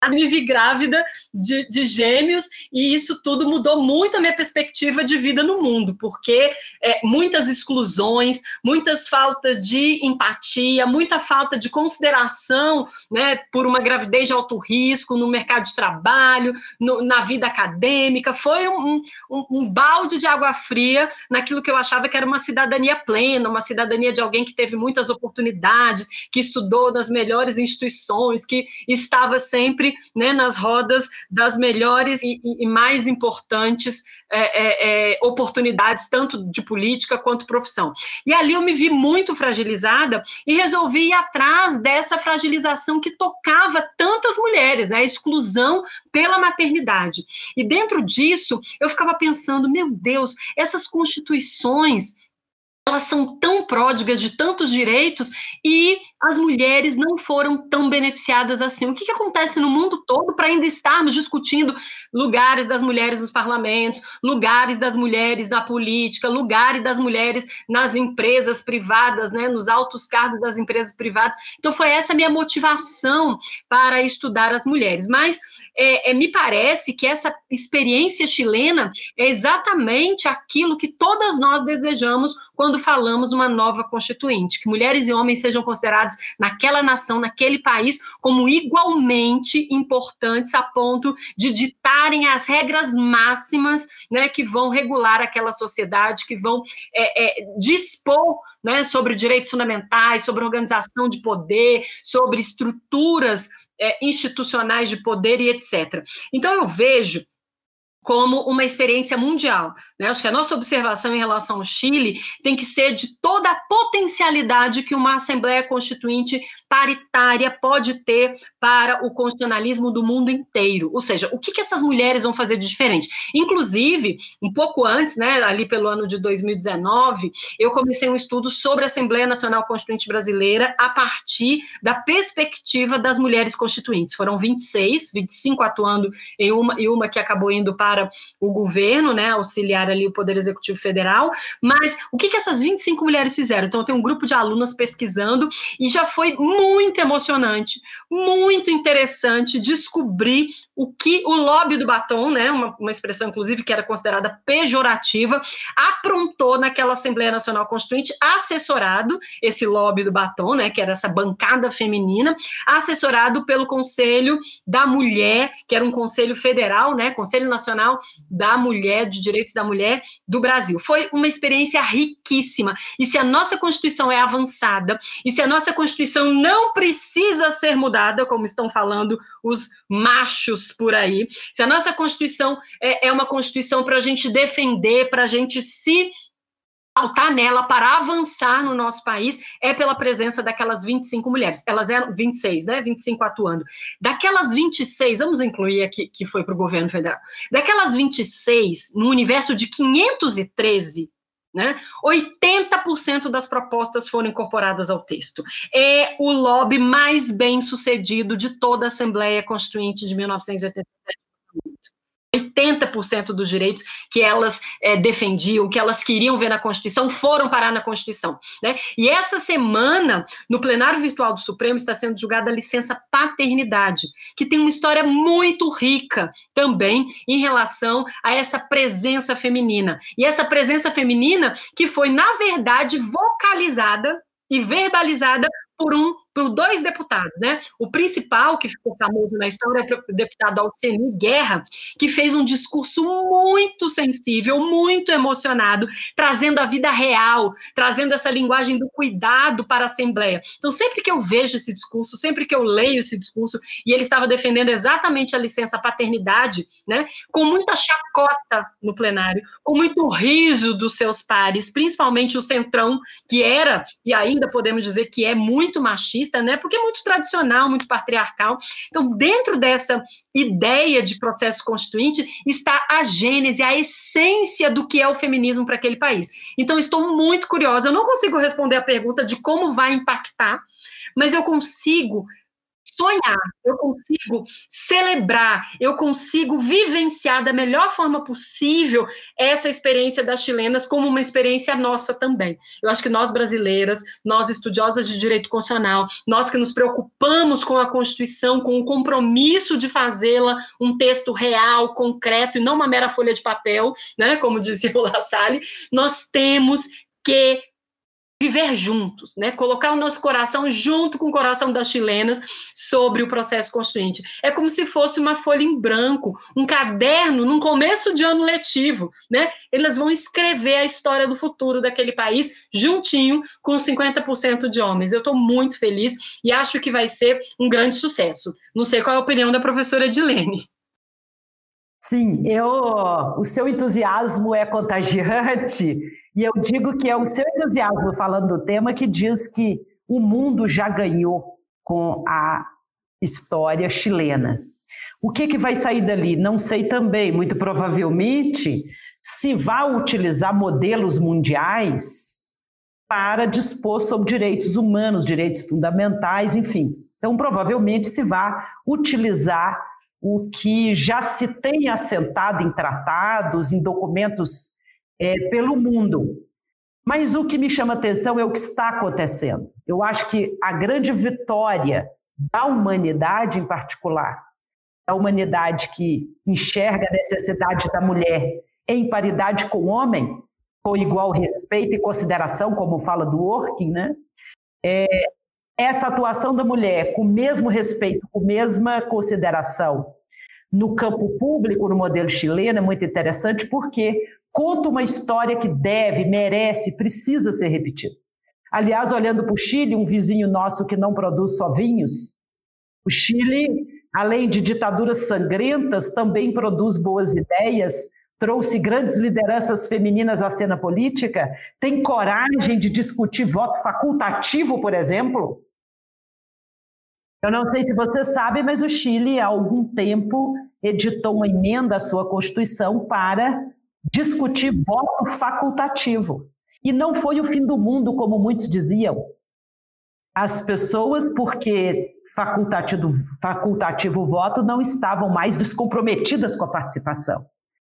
me vi grávida de, de, gêmeos, e isso tudo mudou muito a minha perspectiva de vida no mundo, porque é, muitas exclusões, muitas faltas de empatia, muita falta de consideração né, por uma gravidez de alto risco no mercado de trabalho, no, na vida acadêmica, foi um, um, um balde de água fria naquilo que eu achava que era uma cidadania plena, uma cidadania de alguém que teve muitas oportunidades, que estudou nas melhores instituições, que estava sempre né, nas rodas das melhores e, e mais importantes é, é, é, oportunidades, tanto de política quanto profissão. E ali eu me vi muito fragilizada e resolvi ir atrás dessa fragilização que tocava tantas mulheres, né, a exclusão pela maternidade. E dentro disso, eu ficava pensando, meu Deus, essas constituições elas são tão pródigas de tantos direitos e as mulheres não foram tão beneficiadas assim. O que, que acontece no mundo todo para ainda estarmos discutindo lugares das mulheres nos parlamentos, lugares das mulheres na política, lugares das mulheres nas empresas privadas, né, nos altos cargos das empresas privadas? Então, foi essa minha motivação para estudar as mulheres. Mas é, é, me parece que essa experiência chilena é exatamente aquilo que todas nós desejamos quando falamos uma nova constituinte, que mulheres e homens sejam considerados naquela nação, naquele país, como igualmente importantes a ponto de ditarem as regras máximas né, que vão regular aquela sociedade, que vão é, é, dispor né, sobre direitos fundamentais, sobre organização de poder, sobre estruturas é, institucionais de poder e etc. Então, eu vejo como uma experiência mundial. Né? Acho que a nossa observação em relação ao Chile tem que ser de toda a potencialidade que uma Assembleia Constituinte paritária pode ter para o constitucionalismo do mundo inteiro. Ou seja, o que, que essas mulheres vão fazer de diferente? Inclusive, um pouco antes, né, ali pelo ano de 2019, eu comecei um estudo sobre a Assembleia Nacional Constituinte Brasileira a partir da perspectiva das mulheres constituintes. Foram 26, 25 atuando em uma e uma que acabou indo para o governo, né, auxiliar ali o Poder Executivo Federal. Mas o que, que essas 25 mulheres fizeram? Então, eu tenho um grupo de alunas pesquisando e já foi muito muito emocionante muito interessante descobrir o que o lobby do batom, né, uma, uma expressão inclusive que era considerada pejorativa, aprontou naquela Assembleia Nacional Constituinte, assessorado esse lobby do batom, né, que era essa bancada feminina, assessorado pelo Conselho da Mulher, que era um conselho federal, né, Conselho Nacional da Mulher, de Direitos da Mulher do Brasil. Foi uma experiência riquíssima. E se a nossa Constituição é avançada, e se a nossa Constituição não precisa ser mudada, como estão falando os machos por aí, se a nossa Constituição é, é uma Constituição para a gente defender, para a gente se pautar nela para avançar no nosso país é pela presença daquelas 25 mulheres. Elas eram 26, né? 25 atuando. Daquelas 26, vamos incluir aqui que foi para o governo federal. Daquelas 26, no universo de 513 né? 80% das propostas foram incorporadas ao texto. É o lobby mais bem sucedido de toda a Assembleia Constituinte de 1987. 80% dos direitos que elas é, defendiam, que elas queriam ver na Constituição, foram parar na Constituição. Né? E essa semana, no plenário virtual do Supremo, está sendo julgada a licença paternidade, que tem uma história muito rica também em relação a essa presença feminina. E essa presença feminina que foi, na verdade, vocalizada e verbalizada por um por dois deputados, né? O principal, que ficou famoso na história, é o deputado Alceni Guerra, que fez um discurso muito sensível, muito emocionado, trazendo a vida real, trazendo essa linguagem do cuidado para a Assembleia. Então, sempre que eu vejo esse discurso, sempre que eu leio esse discurso, e ele estava defendendo exatamente a licença paternidade, né? Com muita chacota no plenário, com muito riso dos seus pares, principalmente o Centrão, que era, e ainda podemos dizer que é muito machista, machista, né? Porque é muito tradicional, muito patriarcal. Então, dentro dessa ideia de processo constituinte está a gênese, a essência do que é o feminismo para aquele país. Então, estou muito curiosa. Eu não consigo responder a pergunta de como vai impactar, mas eu consigo sonhar, eu consigo celebrar, eu consigo vivenciar da melhor forma possível essa experiência das chilenas como uma experiência nossa também. Eu acho que nós brasileiras, nós estudiosas de direito constitucional, nós que nos preocupamos com a Constituição, com o compromisso de fazê-la um texto real, concreto e não uma mera folha de papel, né, como dizia o La Salle, nós temos que viver juntos, né? Colocar o nosso coração junto com o coração das chilenas sobre o processo constituinte. É como se fosse uma folha em branco, um caderno num começo de ano letivo, né? Elas vão escrever a história do futuro daquele país juntinho com 50% de homens. Eu estou muito feliz e acho que vai ser um grande sucesso. Não sei qual é a opinião da professora Edilene. Sim, eu, o seu entusiasmo é contagiante e eu digo que é o seu entusiasmo falando do tema que diz que o mundo já ganhou com a história chilena. O que, que vai sair dali? Não sei também. Muito provavelmente se vai utilizar modelos mundiais para dispor sobre direitos humanos, direitos fundamentais, enfim. Então, provavelmente se vai utilizar o que já se tem assentado em tratados, em documentos é, pelo mundo. Mas o que me chama atenção é o que está acontecendo. Eu acho que a grande vitória da humanidade em particular, da humanidade que enxerga a necessidade da mulher em paridade com o homem, com igual respeito e consideração, como fala do Working, né? É, essa atuação da mulher com o mesmo respeito, com a mesma consideração no campo público, no modelo chileno, é muito interessante, porque conta uma história que deve, merece, precisa ser repetida. Aliás, olhando para o Chile, um vizinho nosso que não produz só vinhos, o Chile, além de ditaduras sangrentas, também produz boas ideias, trouxe grandes lideranças femininas à cena política, tem coragem de discutir voto facultativo, por exemplo. Eu não sei se você sabe, mas o Chile, há algum tempo, editou uma emenda à sua Constituição para discutir voto facultativo. E não foi o fim do mundo, como muitos diziam. As pessoas, porque facultativo, facultativo voto, não estavam mais descomprometidas com a participação.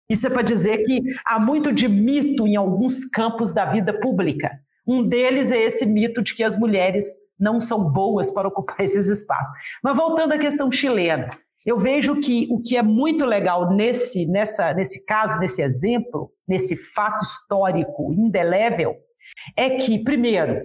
Isso é para dizer que há muito de mito em alguns campos da vida pública. Um deles é esse mito de que as mulheres não são boas para ocupar esses espaços. Mas voltando à questão chilena, eu vejo que o que é muito legal nesse, nessa, nesse caso, nesse exemplo, nesse fato histórico indelével, é que, primeiro,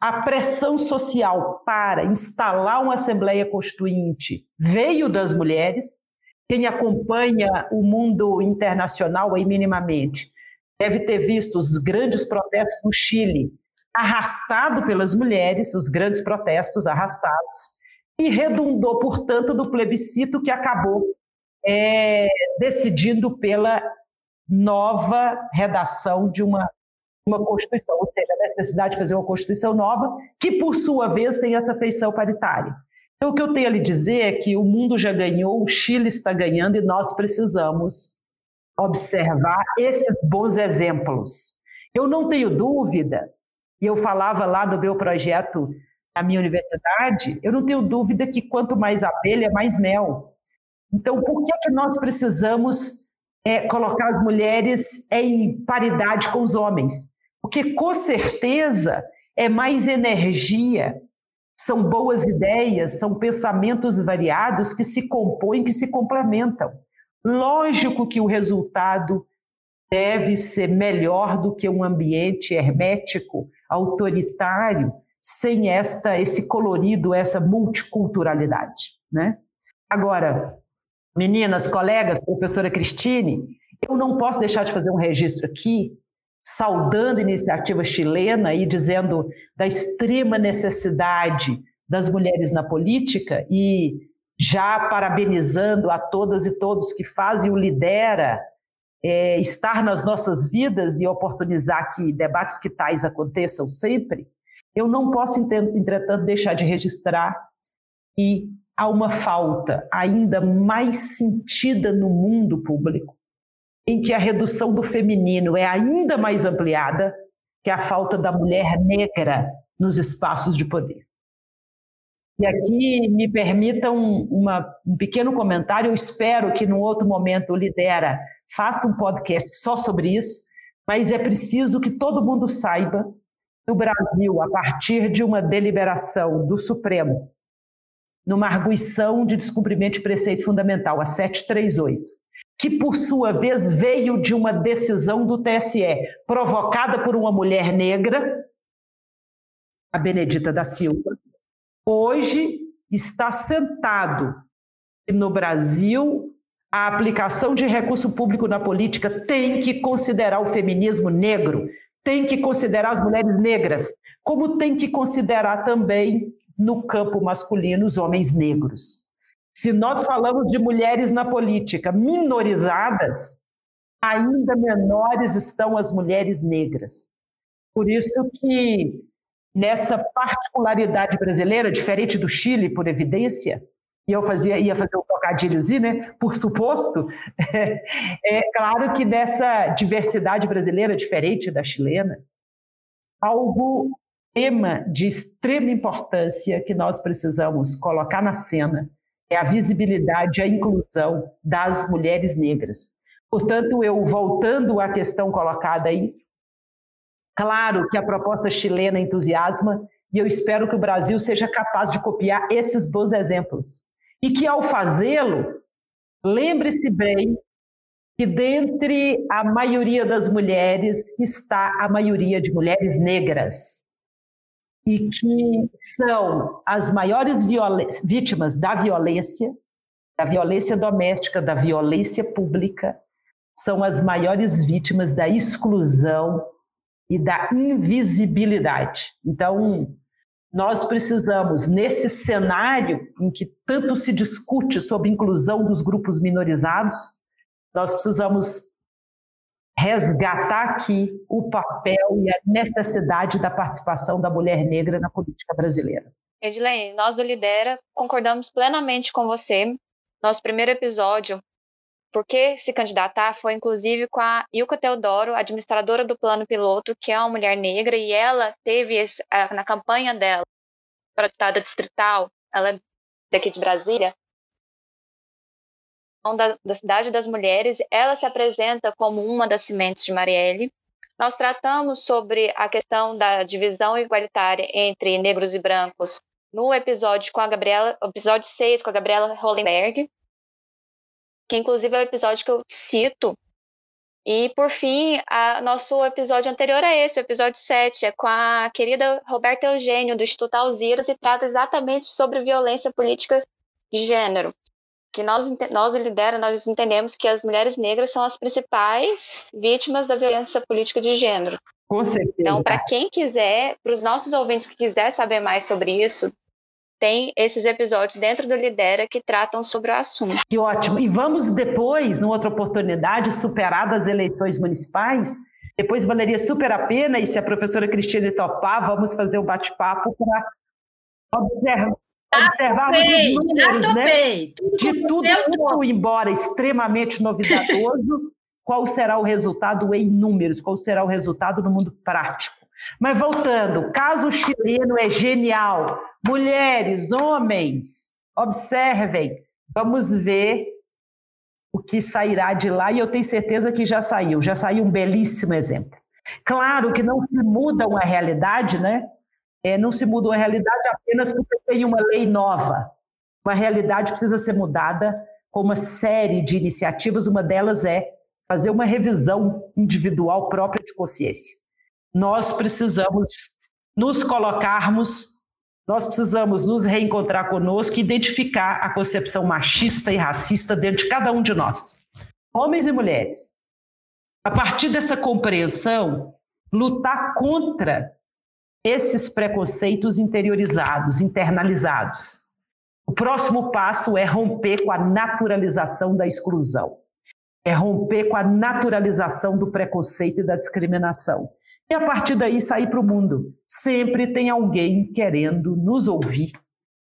a pressão social para instalar uma Assembleia Constituinte veio das mulheres. Quem acompanha o mundo internacional aí minimamente deve ter visto os grandes protestos no Chile, arrastado pelas mulheres, os grandes protestos arrastados, e redundou, portanto, do plebiscito que acabou é, decidindo pela nova redação de uma uma Constituição, ou seja, a necessidade de fazer uma Constituição nova, que por sua vez tem essa feição paritária. Então, o que eu tenho a lhe dizer é que o mundo já ganhou, o Chile está ganhando e nós precisamos observar esses bons exemplos. Eu não tenho dúvida, e eu falava lá do meu projeto na minha universidade, eu não tenho dúvida que quanto mais abelha, mais mel. Então, por que, é que nós precisamos é, colocar as mulheres em paridade com os homens? Porque, com certeza, é mais energia, são boas ideias, são pensamentos variados que se compõem, que se complementam. Lógico que o resultado deve ser melhor do que um ambiente hermético, autoritário, sem esta esse colorido, essa multiculturalidade, né? Agora, meninas, colegas, professora Cristine, eu não posso deixar de fazer um registro aqui saudando a iniciativa chilena e dizendo da extrema necessidade das mulheres na política e já parabenizando a todas e todos que fazem o Lidera é, estar nas nossas vidas e oportunizar que debates que tais aconteçam sempre, eu não posso, entretanto, deixar de registrar que há uma falta ainda mais sentida no mundo público em que a redução do feminino é ainda mais ampliada que a falta da mulher negra nos espaços de poder. E aqui me permitam uma, um pequeno comentário, eu espero que num outro momento o Lidera faça um podcast só sobre isso, mas é preciso que todo mundo saiba que o Brasil, a partir de uma deliberação do Supremo, numa arguição de descumprimento de preceito fundamental, a 738, que por sua vez veio de uma decisão do TSE, provocada por uma mulher negra, a Benedita da Silva, hoje está sentado no Brasil. A aplicação de recurso público na política tem que considerar o feminismo negro, tem que considerar as mulheres negras, como tem que considerar também no campo masculino os homens negros. Se nós falamos de mulheres na política minorizadas, ainda menores estão as mulheres negras. Por isso que nessa particularidade brasileira, diferente do Chile, por evidência, e eu fazia, ia fazer um trocadilhozinho, né? Por suposto, é, é claro que nessa diversidade brasileira, diferente da chilena, algo tema de extrema importância que nós precisamos colocar na cena é a visibilidade, a inclusão das mulheres negras. Portanto, eu voltando à questão colocada aí, claro que a proposta chilena entusiasma e eu espero que o Brasil seja capaz de copiar esses bons exemplos. E que ao fazê-lo, lembre-se bem que dentre a maioria das mulheres está a maioria de mulheres negras e que são as maiores vítimas da violência, da violência doméstica, da violência pública, são as maiores vítimas da exclusão e da invisibilidade. Então, nós precisamos, nesse cenário em que tanto se discute sobre inclusão dos grupos minorizados, nós precisamos resgatar aqui o papel e a necessidade da participação da mulher negra na política brasileira. Edilene, nós do Lidera concordamos plenamente com você. Nosso primeiro episódio, por que se candidatar, foi inclusive com a Ilka Teodoro, administradora do Plano Piloto, que é uma mulher negra, e ela teve esse, na campanha dela para deputada distrital, ela é daqui de Brasília, da, da Cidade das Mulheres, ela se apresenta como uma das sementes de Marielle. nós tratamos sobre a questão da divisão igualitária entre negros e brancos no episódio com a Gabriela, episódio 6 com a Gabriela Hollenberg, que inclusive é o episódio que eu cito. E, por fim, a, nosso episódio anterior a esse, o episódio 7, é com a querida Roberta Eugênio, do Instituto Alziras, e trata exatamente sobre violência política de gênero. Que nós, nós lidera, nós entendemos que as mulheres negras são as principais vítimas da violência política de gênero. Com certeza. Então, para quem quiser, para os nossos ouvintes que quiser saber mais sobre isso, tem esses episódios dentro do Lidera que tratam sobre o assunto. Que ótimo. E vamos depois, numa outra oportunidade, superadas as eleições municipais, depois valeria super a pena, e se a professora Cristina topar, vamos fazer um bate-papo para observar. Observar os números, né? De tudo, tudo, embora extremamente novidadoso, qual será o resultado em números, qual será o resultado no mundo prático. Mas voltando, caso chileno é genial. Mulheres, homens, observem, vamos ver o que sairá de lá, e eu tenho certeza que já saiu, já saiu um belíssimo exemplo. Claro que não se muda uma realidade, né? É, não se muda uma realidade apenas porque tem uma lei nova. Uma realidade precisa ser mudada com uma série de iniciativas, uma delas é fazer uma revisão individual própria de consciência nós precisamos nos colocarmos, nós precisamos nos reencontrar conosco e identificar a concepção machista e racista dentro de cada um de nós, homens e mulheres. A partir dessa compreensão, lutar contra esses preconceitos interiorizados, internalizados. O próximo passo é romper com a naturalização da exclusão, é romper com a naturalização do preconceito e da discriminação e a partir daí sair para o mundo. Sempre tem alguém querendo nos ouvir,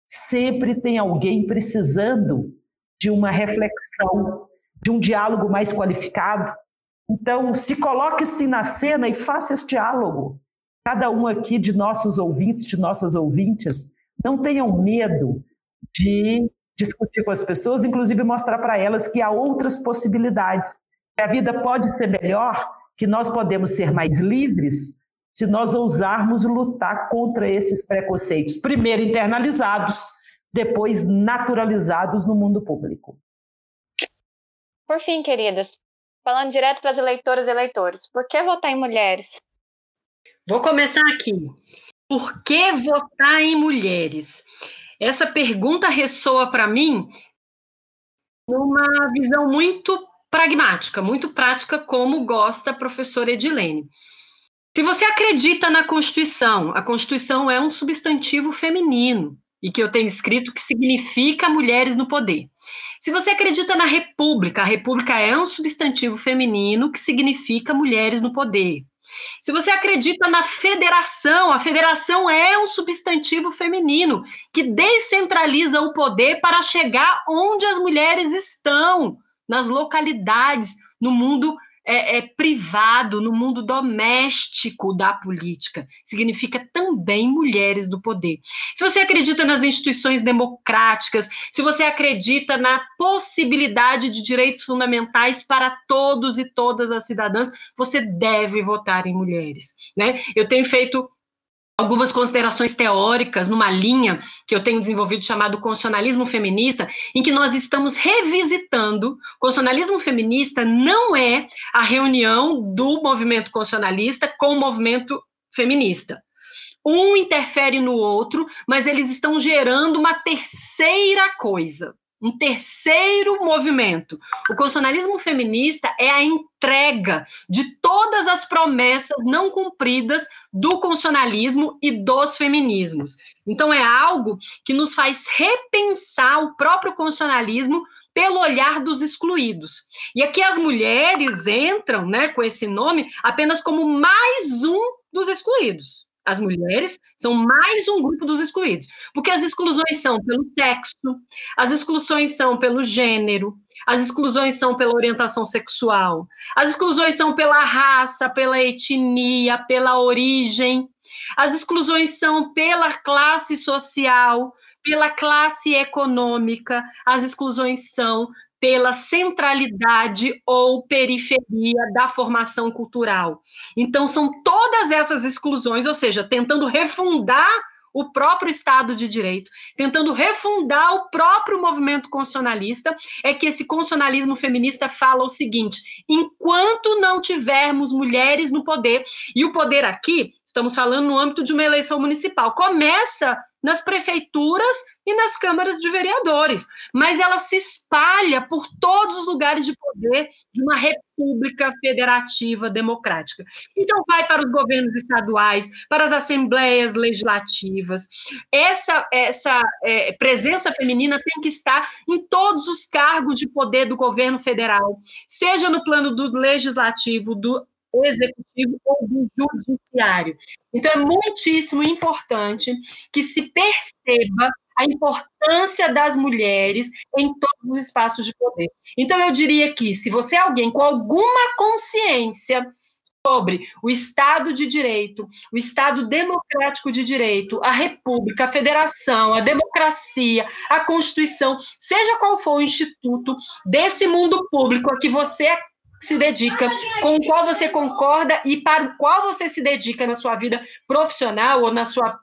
sempre tem alguém precisando de uma reflexão, de um diálogo mais qualificado. Então, se coloque-se na cena e faça esse diálogo. Cada um aqui de nossos ouvintes, de nossas ouvintes, não tenham medo de discutir com as pessoas, inclusive mostrar para elas que há outras possibilidades, a vida pode ser melhor que nós podemos ser mais livres se nós ousarmos lutar contra esses preconceitos, primeiro internalizados, depois naturalizados no mundo público. Por fim, queridas, falando direto para as eleitoras e eleitores, por que votar em mulheres? Vou começar aqui. Por que votar em mulheres? Essa pergunta ressoa para mim numa visão muito pragmática, muito prática, como gosta a professora Edilene. Se você acredita na Constituição, a Constituição é um substantivo feminino, e que eu tenho escrito que significa mulheres no poder. Se você acredita na República, a República é um substantivo feminino que significa mulheres no poder. Se você acredita na federação, a federação é um substantivo feminino que descentraliza o poder para chegar onde as mulheres estão, nas localidades, no mundo é, é, privado, no mundo doméstico da política. Significa também mulheres do poder. Se você acredita nas instituições democráticas, se você acredita na possibilidade de direitos fundamentais para todos e todas as cidadãs, você deve votar em mulheres. Né? Eu tenho feito algumas considerações teóricas numa linha que eu tenho desenvolvido chamado constitucionalismo feminista, em que nós estamos revisitando. Constitucionalismo feminista não é a reunião do movimento constitucionalista com o movimento feminista. Um interfere no outro, mas eles estão gerando uma terceira coisa um terceiro movimento. O constitucionalismo feminista é a entrega de todas as promessas não cumpridas do constitucionalismo e dos feminismos. Então, é algo que nos faz repensar o próprio constitucionalismo pelo olhar dos excluídos. E aqui as mulheres entram, né, com esse nome, apenas como mais um dos excluídos. As mulheres são mais um grupo dos excluídos, porque as exclusões são pelo sexo, as exclusões são pelo gênero, as exclusões são pela orientação sexual, as exclusões são pela raça, pela etnia, pela origem, as exclusões são pela classe social, pela classe econômica, as exclusões são pela centralidade ou periferia da formação cultural. Então, são todas essas exclusões, ou seja, tentando refundar o próprio Estado de Direito, tentando refundar o próprio movimento constitucionalista, é que esse constitucionalismo feminista fala o seguinte: enquanto não tivermos mulheres no poder, e o poder aqui, estamos falando no âmbito de uma eleição municipal, começa nas prefeituras e nas câmaras de vereadores, mas ela se espalha por todos os lugares de poder de uma república federativa democrática. Então, vai para os governos estaduais, para as assembleias legislativas. Essa, essa é, presença feminina tem que estar em todos os cargos de poder do governo federal, seja no plano do legislativo, do executivo ou do judiciário. Então, é muitíssimo importante que se perceba a importância das mulheres em todos os espaços de poder. Então, eu diria que, se você é alguém com alguma consciência sobre o Estado de Direito, o Estado democrático de direito, a República, a Federação, a democracia, a Constituição, seja qual for o instituto desse mundo público a que você se dedica, com o qual você concorda e para o qual você se dedica na sua vida profissional ou na sua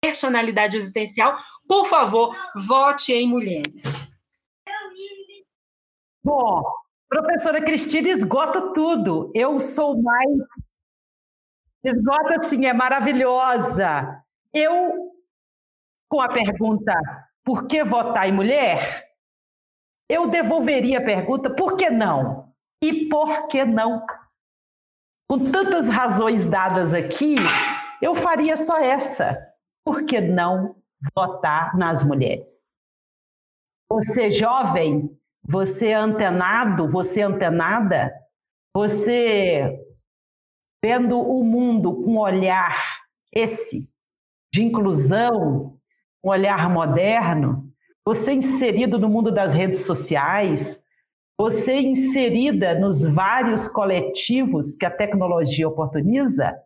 personalidade existencial, por favor, vote em mulheres. Bom, professora Cristina esgota tudo. Eu sou mais. Esgota, sim, é maravilhosa. Eu, com a pergunta por que votar em mulher, eu devolveria a pergunta por que não? E por que não? Com tantas razões dadas aqui, eu faria só essa. Por que não votar nas mulheres? Você jovem, você antenado, você antenada, você vendo o mundo com um olhar esse de inclusão, um olhar moderno, você inserido no mundo das redes sociais, você inserida nos vários coletivos que a tecnologia oportuniza,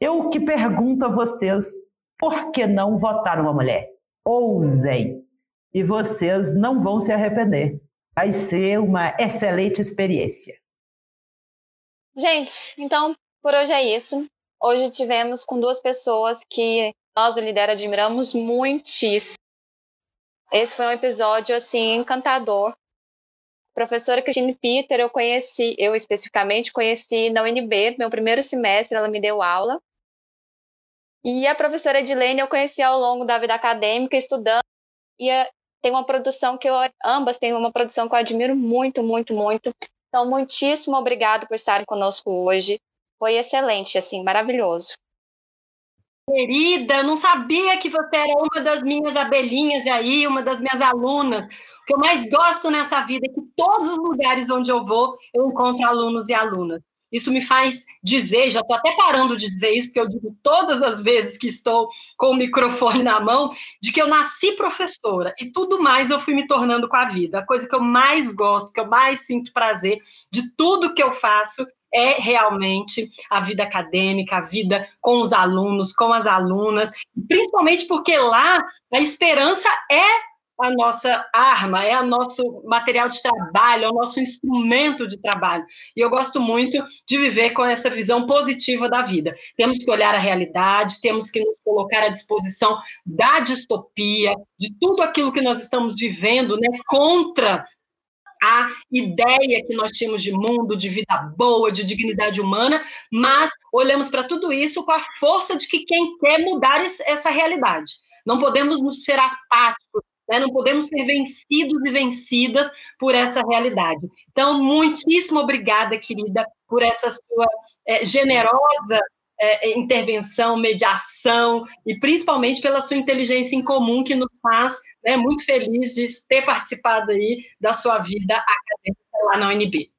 eu que pergunto a vocês, por que não votar uma mulher? Ousem! E vocês não vão se arrepender. Vai ser uma excelente experiência. Gente, então por hoje é isso. Hoje tivemos com duas pessoas que nós, o Lidera, admiramos muitíssimo. Esse foi um episódio assim encantador professora Christine Peter, eu conheci, eu especificamente conheci na UNB, meu primeiro semestre, ela me deu aula. E a professora Edilene eu conheci ao longo da vida acadêmica, estudando, e tem uma produção que eu, ambas têm uma produção que eu admiro muito, muito, muito. Então, muitíssimo obrigado por estarem conosco hoje. Foi excelente, assim, maravilhoso. Querida, eu não sabia que você era uma das minhas abelhinhas aí, uma das minhas alunas que eu mais gosto nessa vida é que todos os lugares onde eu vou, eu encontro alunos e alunas. Isso me faz dizer, já estou até parando de dizer isso, porque eu digo todas as vezes que estou com o microfone na mão, de que eu nasci professora e tudo mais eu fui me tornando com a vida. A coisa que eu mais gosto, que eu mais sinto prazer de tudo que eu faço é realmente a vida acadêmica, a vida com os alunos, com as alunas, principalmente porque lá a esperança é a nossa arma, é o nosso material de trabalho, é o nosso instrumento de trabalho. E eu gosto muito de viver com essa visão positiva da vida. Temos que olhar a realidade, temos que nos colocar à disposição da distopia, de tudo aquilo que nós estamos vivendo, né, contra a ideia que nós tínhamos de mundo, de vida boa, de dignidade humana, mas olhamos para tudo isso com a força de que quem quer mudar essa realidade. Não podemos nos ser apáticos né? Não podemos ser vencidos e vencidas por essa realidade. Então, muitíssimo obrigada, querida, por essa sua é, generosa é, intervenção, mediação e principalmente pela sua inteligência em comum que nos faz né, muito felizes de ter participado aí da sua vida acadêmica lá na UNB.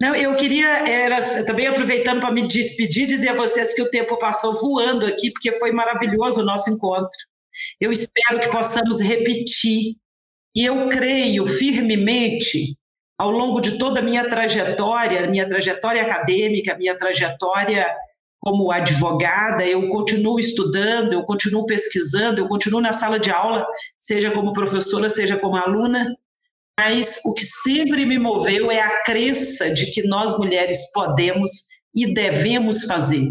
Não, eu queria era, também aproveitando para me despedir, dizer a vocês que o tempo passou voando aqui, porque foi maravilhoso o nosso encontro. Eu espero que possamos repetir. E eu creio firmemente, ao longo de toda a minha trajetória, minha trajetória acadêmica, minha trajetória como advogada, eu continuo estudando, eu continuo pesquisando, eu continuo na sala de aula, seja como professora, seja como aluna, mas o que sempre me moveu é a crença de que nós mulheres podemos e devemos fazer.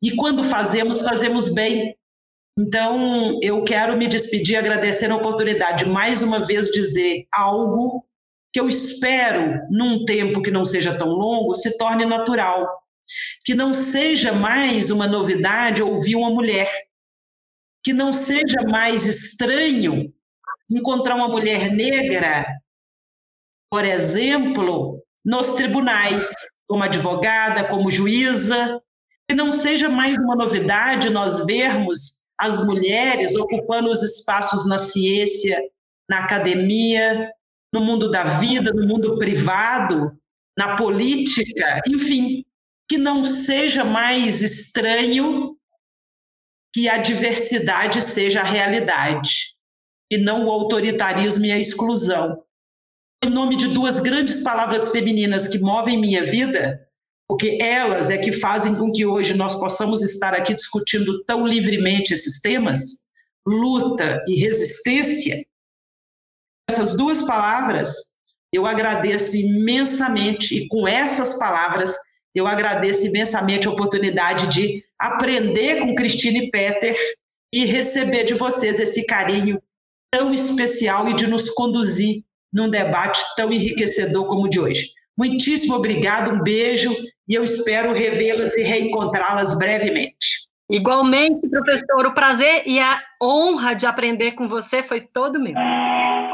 E quando fazemos, fazemos bem. Então, eu quero me despedir agradecendo a oportunidade, mais uma vez, dizer algo que eu espero, num tempo que não seja tão longo, se torne natural. Que não seja mais uma novidade ouvir uma mulher. Que não seja mais estranho encontrar uma mulher negra, por exemplo, nos tribunais, como advogada, como juíza. Que não seja mais uma novidade nós vermos as mulheres ocupando os espaços na ciência, na academia, no mundo da vida, no mundo privado, na política, enfim, que não seja mais estranho que a diversidade seja a realidade e não o autoritarismo e a exclusão. Em nome de duas grandes palavras femininas que movem minha vida, porque elas é que fazem com que hoje nós possamos estar aqui discutindo tão livremente esses temas, luta e resistência, essas duas palavras, eu agradeço imensamente, e com essas palavras, eu agradeço imensamente a oportunidade de aprender com Cristine Peter e receber de vocês esse carinho tão especial e de nos conduzir num debate tão enriquecedor como o de hoje. Muitíssimo obrigado, um beijo e eu espero revê-las e reencontrá-las brevemente. Igualmente, professor, o prazer e a honra de aprender com você foi todo meu.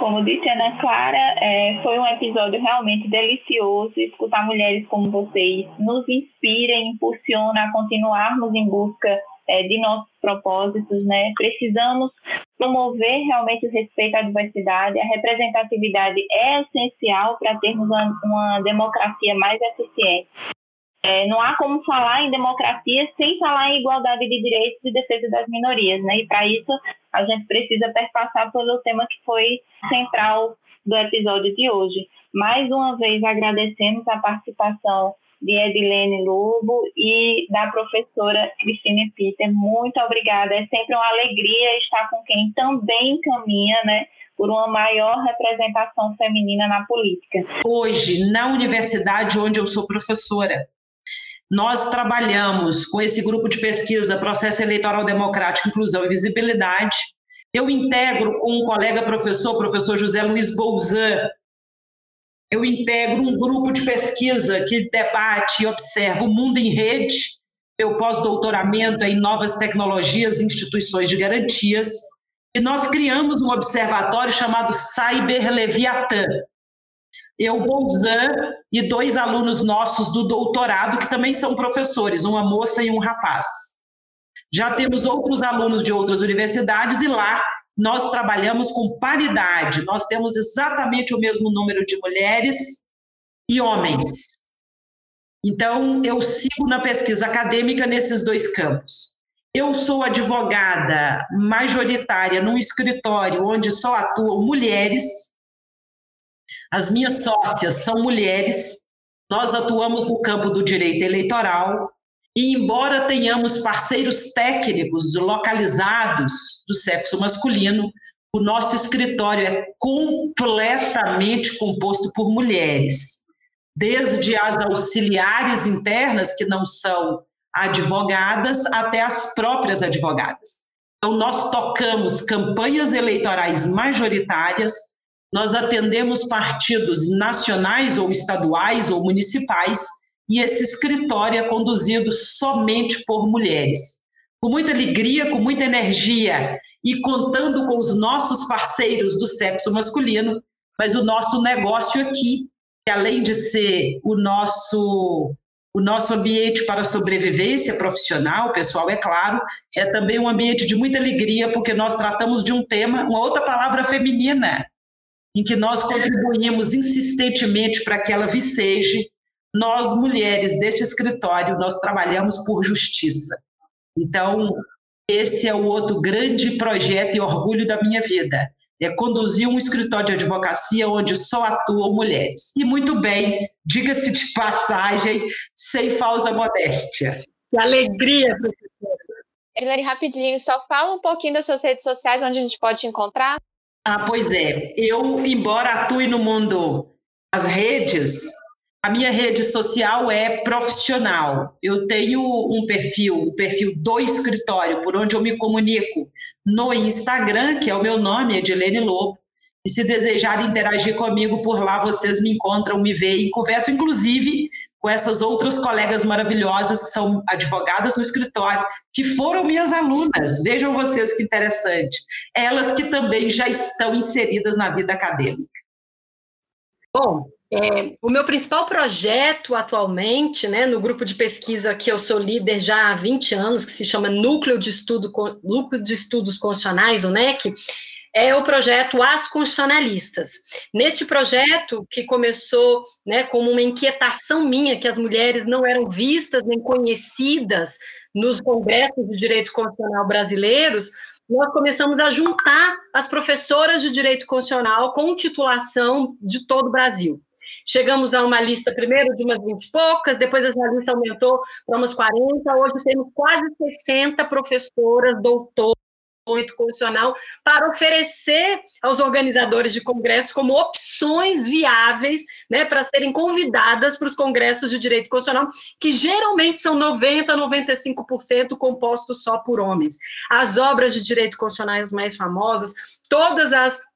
Como disse Ana Clara, é, foi um episódio realmente delicioso. Escutar mulheres como vocês nos inspira e impulsiona a continuarmos em busca é, de nossos propósitos, né? Precisamos promover realmente o respeito à diversidade. A representatividade é essencial para termos uma, uma democracia mais eficiente. É, não há como falar em democracia sem falar em igualdade de direitos e defesa das minorias, né? E para isso a gente precisa perpassar pelo tema que foi central do episódio de hoje. Mais uma vez agradecemos a participação de Edilene Lobo e da professora Cristine Peter. Muito obrigada. É sempre uma alegria estar com quem também caminha, né? Por uma maior representação feminina na política. Hoje, na universidade onde eu sou professora, nós trabalhamos com esse grupo de pesquisa Processo Eleitoral Democrático, Inclusão e Visibilidade. Eu integro com um colega professor, professor José Luiz Bolzan, eu integro um grupo de pesquisa que debate e observa o mundo em rede, meu pós-doutoramento em novas tecnologias e instituições de garantias, e nós criamos um observatório chamado Cyber Leviatã, eu, Bolzan e dois alunos nossos do doutorado, que também são professores, uma moça e um rapaz. Já temos outros alunos de outras universidades e lá nós trabalhamos com paridade, nós temos exatamente o mesmo número de mulheres e homens. Então, eu sigo na pesquisa acadêmica nesses dois campos. Eu sou advogada majoritária num escritório onde só atuam mulheres, as minhas sócias são mulheres, nós atuamos no campo do direito eleitoral. E, embora tenhamos parceiros técnicos localizados do sexo masculino, o nosso escritório é completamente composto por mulheres, desde as auxiliares internas, que não são advogadas, até as próprias advogadas. Então, nós tocamos campanhas eleitorais majoritárias nós atendemos partidos nacionais ou estaduais ou municipais e esse escritório é conduzido somente por mulheres. Com muita alegria, com muita energia e contando com os nossos parceiros do sexo masculino, mas o nosso negócio aqui, que além de ser o nosso o nosso ambiente para sobrevivência profissional, pessoal, é claro, é também um ambiente de muita alegria, porque nós tratamos de um tema, uma outra palavra feminina, em que nós contribuímos insistentemente para que ela viceje, nós, mulheres deste escritório, nós trabalhamos por justiça. Então, esse é o outro grande projeto e orgulho da minha vida, é conduzir um escritório de advocacia onde só atuam mulheres. E muito bem, diga-se de passagem, sem falsa modéstia. Que alegria, professora. Edilene, rapidinho, só fala um pouquinho das suas redes sociais, onde a gente pode te encontrar. Ah, pois é. Eu, embora atue no mundo das redes, a minha rede social é profissional. Eu tenho um perfil, o perfil do escritório, por onde eu me comunico no Instagram, que é o meu nome, Edilene Lobo. E se desejarem interagir comigo por lá, vocês me encontram, me veem, converso inclusive com essas outras colegas maravilhosas que são advogadas no escritório, que foram minhas alunas. Vejam vocês que interessante. Elas que também já estão inseridas na vida acadêmica. Bom, é, o meu principal projeto atualmente, né, no grupo de pesquisa que eu sou líder já há 20 anos, que se chama Núcleo de, Estudo, Núcleo de Estudos Constitucionais, o NEC, é o projeto As Constitucionalistas. Neste projeto, que começou né, como uma inquietação minha, que as mulheres não eram vistas nem conhecidas nos congressos de direito constitucional brasileiros, nós começamos a juntar as professoras de direito constitucional com titulação de todo o Brasil. Chegamos a uma lista primeiro de umas 20 e poucas, depois essa lista aumentou para umas 40, hoje temos quase 60 professoras, doutoras, muito constitucional para oferecer aos organizadores de congressos como opções viáveis né, para serem convidadas para os congressos de direito constitucional, que geralmente são 90%, 95% compostos só por homens. As obras de direito constitucional mais famosas, todas as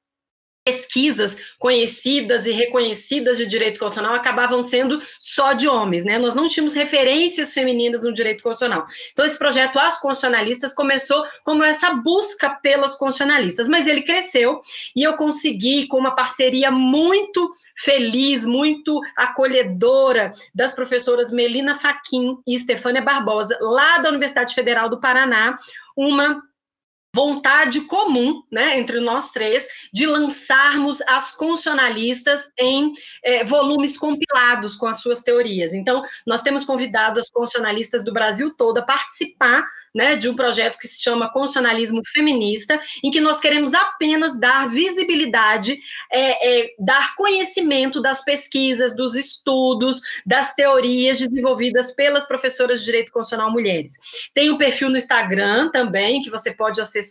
pesquisas conhecidas e reconhecidas de direito constitucional acabavam sendo só de homens, né? Nós não tínhamos referências femininas no direito constitucional. Então, esse projeto As Constitucionalistas começou como essa busca pelas constitucionalistas, mas ele cresceu e eu consegui, com uma parceria muito feliz, muito acolhedora das professoras Melina Faquin e Estefânia Barbosa, lá da Universidade Federal do Paraná, uma vontade comum, né, entre nós três, de lançarmos as constitucionalistas em é, volumes compilados com as suas teorias. Então, nós temos convidado as constitucionalistas do Brasil todo a participar né, de um projeto que se chama Constitucionalismo Feminista, em que nós queremos apenas dar visibilidade, é, é, dar conhecimento das pesquisas, dos estudos, das teorias desenvolvidas pelas professoras de Direito Constitucional Mulheres. Tem um perfil no Instagram também, que você pode acessar.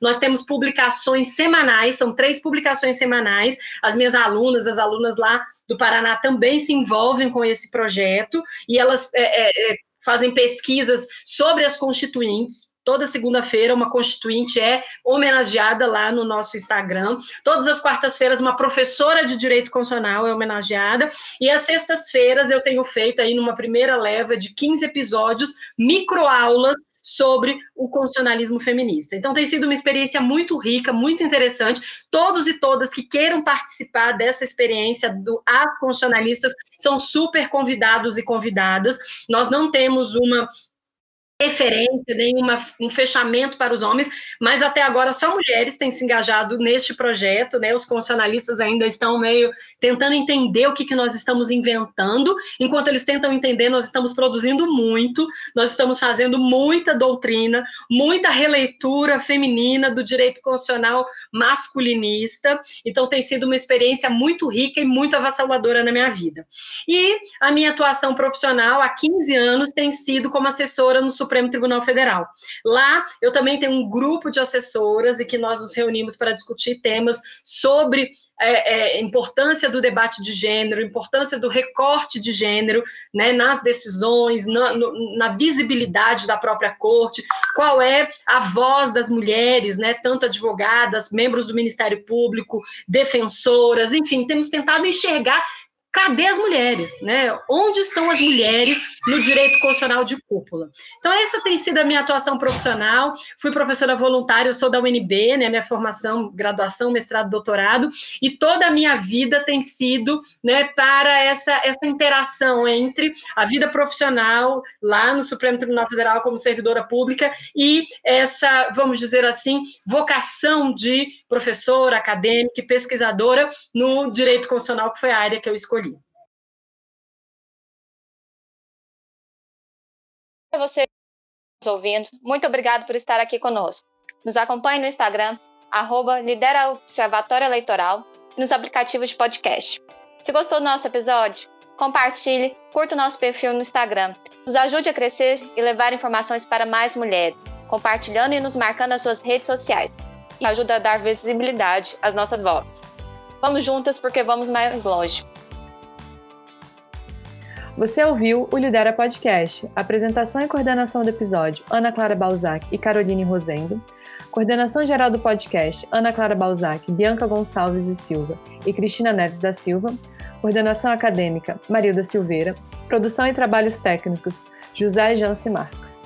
Nós temos publicações semanais, são três publicações semanais. As minhas alunas, as alunas lá do Paraná também se envolvem com esse projeto e elas é, é, é fazem pesquisas sobre as constituintes. Toda segunda-feira, uma constituinte é homenageada lá no nosso Instagram. Todas as quartas-feiras, uma professora de direito constitucional é homenageada. E às sextas-feiras, eu tenho feito aí, numa primeira leva de 15 episódios, microaulas sobre o constitucionalismo feminista. Então, tem sido uma experiência muito rica, muito interessante. Todos e todas que queiram participar dessa experiência do As Constitucionalistas são super convidados e convidadas. Nós não temos uma referência, nenhuma um fechamento para os homens, mas até agora só mulheres têm se engajado neste projeto, né? Os constitucionalistas ainda estão meio tentando entender o que, que nós estamos inventando, enquanto eles tentam entender, nós estamos produzindo muito, nós estamos fazendo muita doutrina, muita releitura feminina do direito constitucional masculinista, então tem sido uma experiência muito rica e muito avassaladora na minha vida. E a minha atuação profissional há 15 anos tem sido como assessora no Supremo Tribunal Federal. Lá eu também tenho um grupo de assessoras e que nós nos reunimos para discutir temas sobre é, é, importância do debate de gênero, importância do recorte de gênero né, nas decisões, na, no, na, visibilidade da própria corte, qual é a voz das mulheres, né, tanto advogadas, membros do Ministério Público, defensoras, enfim, temos tentado enxergar cadê as mulheres, né? Onde estão as mulheres no direito constitucional de cúpula? Então, essa tem sido a minha atuação profissional. Fui professora voluntária, sou da UNB, né? Minha formação, graduação, mestrado, doutorado, e toda a minha vida tem sido, né, para essa, essa interação entre a vida profissional lá no Supremo Tribunal Federal como servidora pública e essa, vamos dizer assim, vocação de professora, acadêmica e pesquisadora no direito constitucional, que foi a área que eu escolhi. Você nos ouvindo, muito obrigado por estar aqui conosco. Nos acompanhe no Instagram, arroba Lidera Observatório Eleitoral e nos aplicativos de podcast. Se gostou do nosso episódio, compartilhe, curta o nosso perfil no Instagram. Nos ajude a crescer e levar informações para mais mulheres, compartilhando e nos marcando nas suas redes sociais. E ajuda a dar visibilidade às nossas vozes. Vamos juntas porque vamos mais longe. Você ouviu o Lidera Podcast. Apresentação e coordenação do episódio: Ana Clara Balzac e Caroline Rosendo. Coordenação geral do podcast: Ana Clara Balzac, Bianca Gonçalves e Silva e Cristina Neves da Silva. Coordenação acadêmica: Marilda Silveira. Produção e trabalhos técnicos: José Jance Marques.